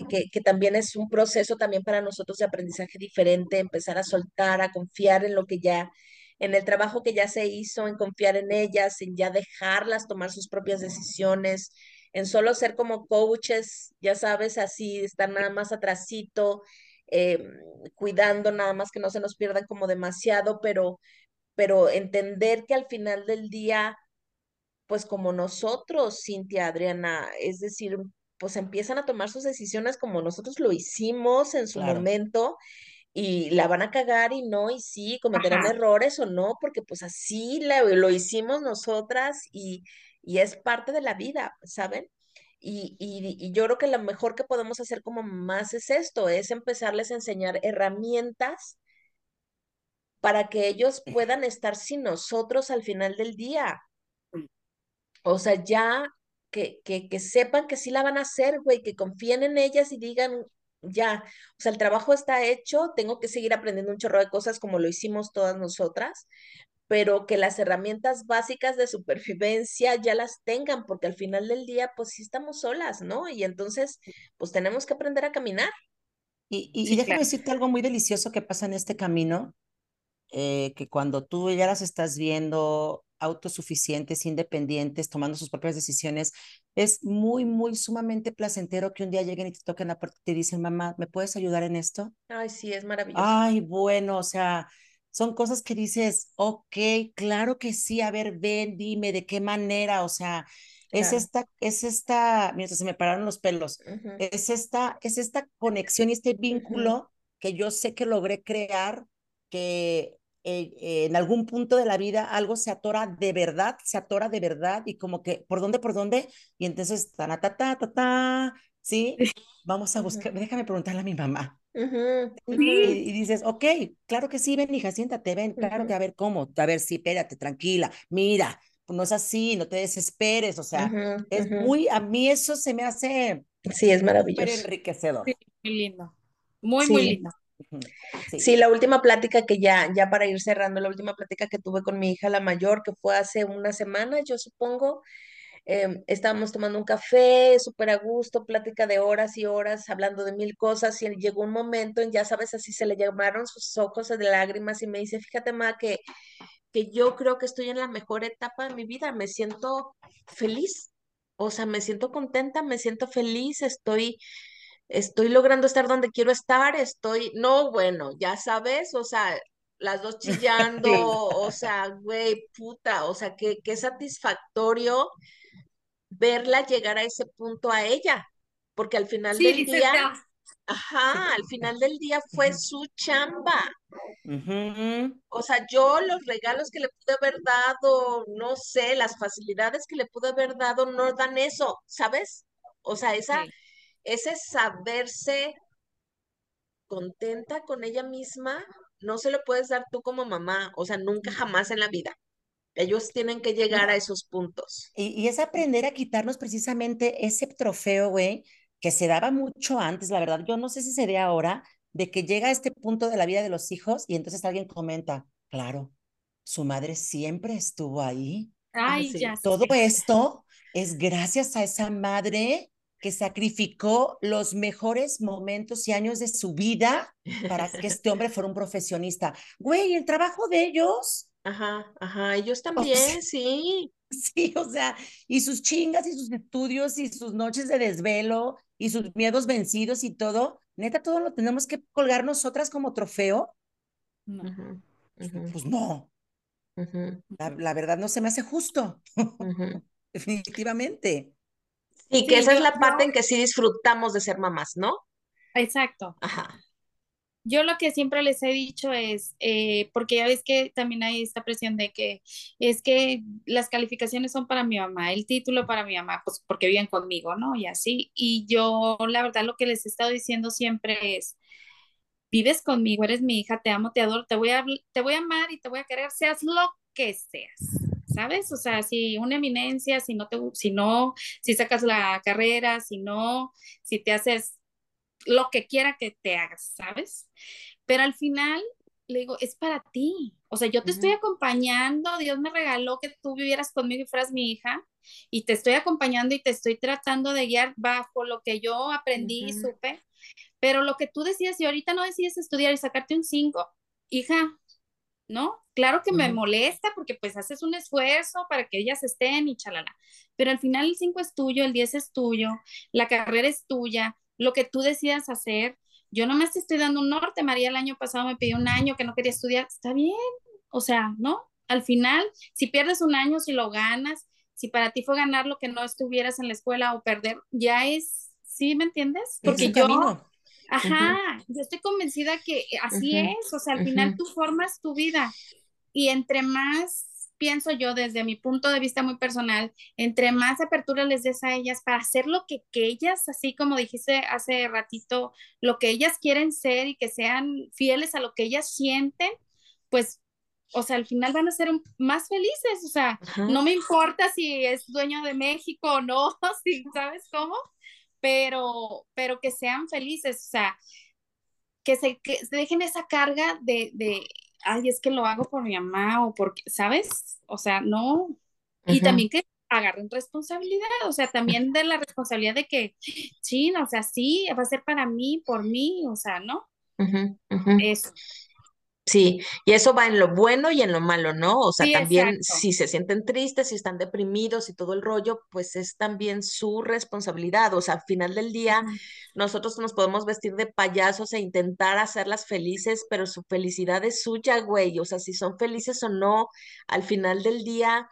que, que también es un proceso también para nosotros de aprendizaje diferente, empezar a soltar, a confiar en lo que ya, en el trabajo que ya se hizo, en confiar en ellas, en ya dejarlas tomar sus propias decisiones, en solo ser como coaches, ya sabes, así, estar nada más atrasito, eh, cuidando nada más que no se nos pierdan como demasiado, pero, pero entender que al final del día, pues como nosotros, Cintia, Adriana, es decir, pues empiezan a tomar sus decisiones como nosotros lo hicimos en su momento y la van a cagar y no, y sí, cometerán errores o no, porque pues así lo hicimos nosotras y, y es parte de la vida, ¿saben? Y, y, yo creo que lo mejor que podemos hacer como más es esto, es empezarles a enseñar herramientas para que ellos puedan estar sin nosotros al final del día. O sea, ya que, que, que sepan que sí la van a hacer, güey, que confíen en ellas y digan, ya, o sea, el trabajo está hecho, tengo que seguir aprendiendo un chorro de cosas como lo hicimos todas nosotras, pero que las herramientas básicas de supervivencia ya las tengan, porque al final del día, pues sí estamos solas, ¿no? Y entonces, pues tenemos que aprender a caminar. Y, y, déjame decirte algo muy delicioso que pasa en este camino, eh, que cuando tú ya las estás viendo autosuficientes, independientes, tomando sus propias decisiones, es muy, muy sumamente placentero que un día lleguen y te toquen la puerta y te dicen, mamá, ¿me puedes ayudar en esto? Ay, sí, es maravilloso. Ay, bueno, o sea, son cosas que dices, ok, claro que sí, a ver, ven, dime de qué manera, o sea, es esta, es esta, mientras se me pararon los pelos, es esta, es esta conexión y este vínculo que yo sé que logré crear, que eh, en algún punto de la vida algo se atora de verdad, se atora de verdad y como que, ¿por dónde, por dónde? Y entonces, ta, ta, ta, ta, ta, ¿sí? Vamos a buscar, déjame preguntarle a mi mamá. y, dices, ok, claro que sí, ven, hija, siéntate, ven, claro que a ver cómo, a ver, sí, espérate, tranquila, mira, pues no es así, no te desesperes, o sea, es muy, a mí eso se me hace... Sí, es maravilloso. enriquecedor. Sí, muy lindo, muy, muy lindo. Sí. la última plática que ya, ya para ir cerrando, la última plática que tuve con mi hija, la mayor, que fue hace una semana, yo supongo, Em, estábamos tomando un café, súper a gusto, plática de horas y horas, hablando de mil cosas, y llegó un momento en, ya sabes, así se le llamaron sus ojos de lágrimas y me dice, fíjate, ma, que, que yo creo que estoy en la mejor etapa de mi vida, me siento feliz, o sea, me siento contenta, me siento feliz, estoy, estoy logrando estar donde quiero estar, estoy, no, bueno, ya sabes, o sea, las dos *laughs* chillando, o sea, güey, puta, o sea, qué, qué satisfactorio verla llegar a ese punto a ella, porque al final del día, ajá, al final del día fue su chamba. O sea, yo los regalos que le pude haber dado, no sé, las facilidades que le pude haber dado no dan eso, ¿sabes? O sea, esa, ese saberse contenta con ella misma, no se lo puedes dar tú como mamá, o sea, nunca jamás en la vida. Ellos tienen que llegar a esos puntos. Y, es aprender a quitarnos precisamente ese trofeo, güey, que se daba mucho antes, la verdad. Yo no sé si sería ahora de que llega a este punto de la vida de los hijos y entonces alguien comenta, claro, su madre siempre estuvo ahí. Ay, ya Todo esto es gracias a esa madre que sacrificó los mejores momentos y años de su vida para que este hombre fuera un profesionista. Güey, el trabajo de ellos Ajá, ajá, ellos *laughs* también, sí. *laughs* Sí, o sea, y sus chingas y sus estudios y sus noches de desvelo y sus miedos vencidos y todo, neta, todo lo tenemos que colgar nosotras como trofeo. No. Pues no. la, verdad no se me hace justo. *laughs* Definitivamente. Sí, que esa es la parte en que sí disfrutamos de ser mamás, ¿no? Exacto. Ajá. Yo lo que siempre les he dicho es, eh, porque ya ves que también hay esta presión de que es que las calificaciones son para mi mamá, el título para mi mamá, pues porque viven conmigo, ¿no? Y así. Y yo, la verdad, lo que les he estado diciendo siempre es, vives conmigo, eres mi hija, te amo, te adoro, te voy a, te voy a amar y te voy a querer, seas lo que seas. ¿Sabes? O sea, si una eminencia, si no te, si no, si sacas la carrera, si no, si te haces lo que quiera que te hagas, ¿sabes? Pero al final le digo, es para ti. O sea, yo te estoy acompañando, Dios me regaló que tú vivieras conmigo y fueras mi hija, y te estoy acompañando y te estoy tratando de guiar bajo lo que yo aprendí y supe. Pero lo que tú decías, si ahorita no decides estudiar y sacarte un 5, hija, ¿no? Claro que me molesta porque pues haces un esfuerzo para que ellas estén y chalala, pero al final el 5 es tuyo, el 10 es tuyo, la carrera es tuya, lo que tú decidas hacer. Yo no me estoy dando un norte, María el año pasado me pidió un año que no quería estudiar, está bien, o sea, ¿no? Al final, si pierdes un año, si lo ganas, si para ti fue ganar lo que no estuvieras en la escuela o perder, ya es, ¿sí me entiendes? Porque yo, ajá, yo estoy convencida que así es, o sea, al final tú formas tu vida y entre más pienso yo desde mi punto de vista muy personal, entre más apertura les des a ellas para hacer lo que, que ellas, así como dijiste hace ratito, lo que ellas quieren ser y que sean fieles a lo que ellas sienten, pues, o sea, al final van a ser más felices, o sea, no me importa si es dueño de México o no, *laughs* si sabes cómo, pero, pero que sean felices, o sea, que se, que se dejen esa carga de, de ay, es que lo hago por mi mamá o porque, ¿sabes? O sea, no. Y también que agarren responsabilidad, o sea, también de la responsabilidad de que, sí, o sea, sí, va a ser para mí, por mí, o sea, ¿no? Eso. Sí, y eso va en lo bueno y en lo malo, ¿no? O sea, también si se sienten tristes, si están deprimidos y todo el rollo, pues es también su responsabilidad. O sea, al final del día, nosotros nos podemos vestir de payasos e intentar hacerlas felices, pero su felicidad es suya, güey. O sea, si son felices o no, al final del día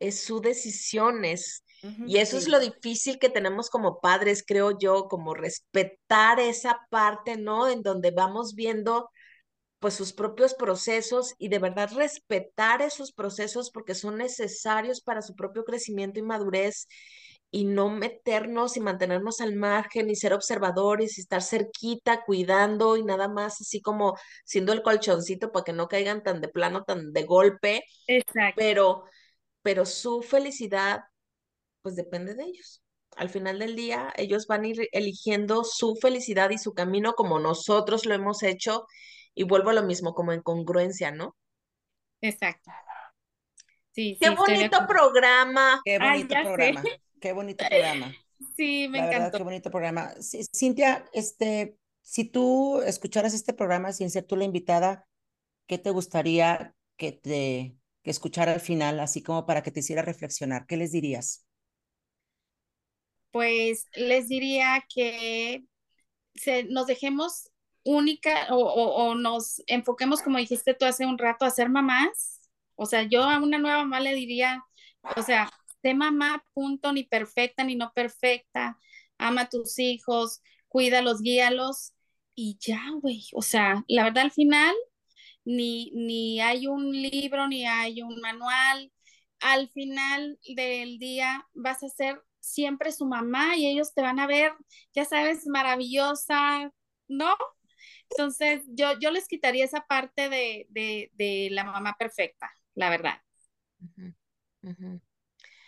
es su decisión, es... y eso es lo difícil que tenemos como padres, creo yo, como respetar esa parte, ¿no? En donde vamos viendo pues sus propios procesos y de verdad respetar esos procesos porque son necesarios para su propio crecimiento y madurez y no meternos y mantenernos al margen y ser observadores y estar cerquita cuidando y nada más así como siendo el colchoncito para que no caigan tan de plano, tan de golpe. Exacto. Pero, pero su felicidad pues depende de ellos. Al final del día, ellos van a ir eligiendo su felicidad y su camino como nosotros lo hemos hecho y vuelvo a lo mismo, como en congruencia, ¿no? Exacto. Sí, Qué bonito programa. Qué bonito programa. *laughs* Qué bonito programa. Sí, me encantó. qué bonito programa. Cintia, este, si tú escucharas este programa sin ser tú la invitada, ¿qué te gustaría que te que escuchara al final, así como para que te hiciera reflexionar? ¿Qué les dirías? Pues les diría que se, nos dejemos única o, nos enfoquemos, como dijiste tú hace un rato, a ser mamás. O sea, yo a una nueva mamá le diría, o sea, sé mamá, punto, ni perfecta ni no perfecta, ama a tus hijos, cuídalos, guíalos y ya, güey. O sea, la verdad al final ni, ni hay un libro, ni hay un manual. Al final del día vas a ser siempre su mamá y ellos te van a ver, ya sabes, maravillosa, ¿no? Entonces, yo, yo les quitaría esa parte de, la mamá perfecta, la verdad.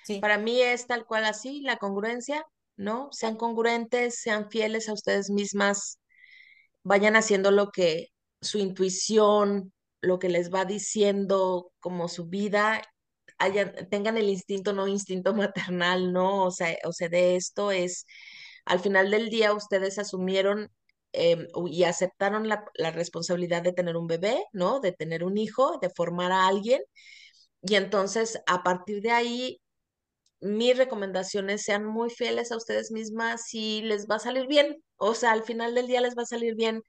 Sí. Para mí es tal cual así, la congruencia, ¿no? Sean congruentes, sean fieles a ustedes mismas, vayan haciendo lo que su intuición, lo que les va diciendo como su vida, tengan el instinto, no instinto *laughs* maternal, ¿no? O sea, o sea, de esto es, al final del día ustedes asumieron Em, y aceptaron la, responsabilidad de tener un bebé, ¿no? De tener un hijo, de formar a alguien. Y entonces, a partir de ahí, mis recomendaciones sean muy fieles a ustedes mismas y les va a salir bien. O sea, al final del día les va a salir bien.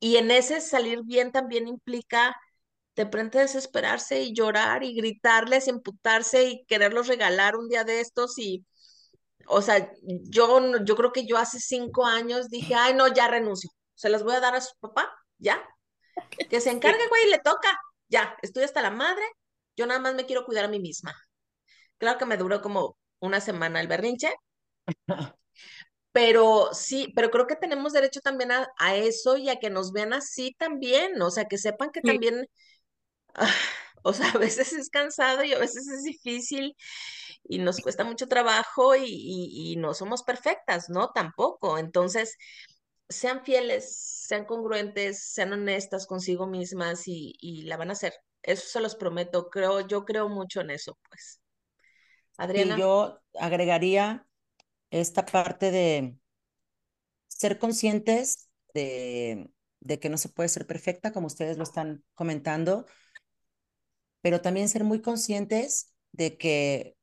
Y en ese salir bien también implica de pronto desesperarse y llorar y gritarles, emputarse y quererlos regalar un día de estos y o sea, yo, yo creo que yo hace cinco años dije, ay, no, ya renuncio, se las voy a dar a su papá ya. Que se encargue, güey, le toca. Ya, estoy hasta la madre. Yo nada más me quiero cuidar a mí misma. Claro que me duró como una semana el berrinche, *laughs* pero sí, pero creo que tenemos derecho también a, a eso y a que nos vean así también, o sea, que sepan que Sí. también, ah, o sea, a veces es cansado y a veces es difícil y nos cuesta mucho trabajo y, y, y no somos perfectas, ¿no? Tampoco. Entonces, sean fieles, sean congruentes, sean honestas consigo mismas y, y la van a hacer. Eso se los prometo. Creo, yo creo mucho en eso, pues. Y Adriana. yo agregaría esta parte de ser conscientes de, de que no se puede ser perfecta, como ustedes lo están comentando, pero también ser muy conscientes de que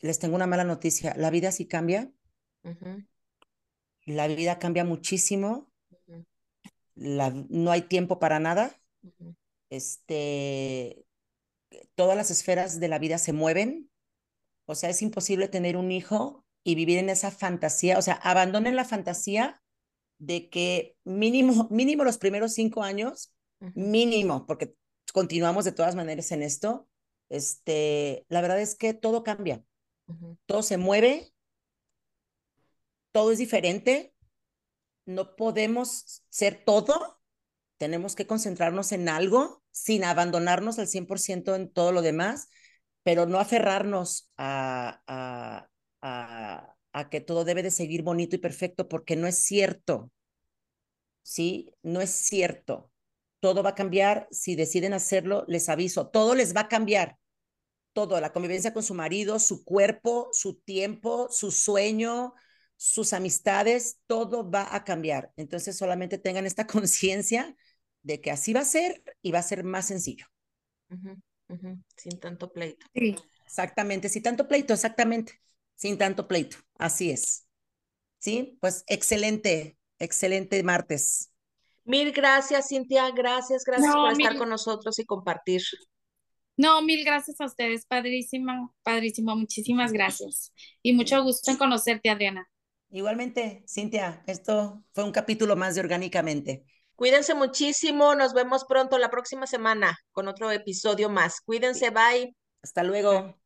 les tengo una mala noticia, la vida sí cambia, la vida cambia muchísimo, la, no hay tiempo para nada, este, todas las esferas de la vida se mueven, o sea, es imposible tener un hijo y vivir en esa fantasía, o sea, abandonen la fantasía de que mínimo, mínimo los primeros cinco años, mínimo, porque continuamos de todas maneras en esto, este, la verdad es que todo cambia, todo se mueve, todo es diferente, no podemos ser todo, tenemos que concentrarnos en algo sin abandonarnos al 100% en todo lo demás, pero no aferrarnos a, a, a, a que todo debe de seguir bonito y perfecto, porque no es cierto, ¿sí? No es cierto. Todo va a cambiar, si deciden hacerlo, les aviso, todo les va a cambiar, todo, la convivencia con su marido, su cuerpo, su tiempo, su sueño, sus amistades, todo va a cambiar. Entonces solamente tengan esta *laughs* conciencia de que así va a ser y va a ser más sencillo. Sin tanto pleito. Sí. Exactamente, sin tanto pleito, exactamente, sin tanto pleito, así es. Sí, pues excelente, excelente martes. Mil gracias, Cintia. Gracias, gracias No, por estar con nosotros y compartir. No, mil gracias a ustedes, padrísimo, padrísimo, muchísimas gracias. Y mucho gusto en conocerte, Adriana. Igualmente, Cintia, esto fue un capítulo más de Orgánicamente. Cuídense muchísimo. Nos vemos pronto la próxima semana con otro episodio más. Cuídense, bye. Hasta luego.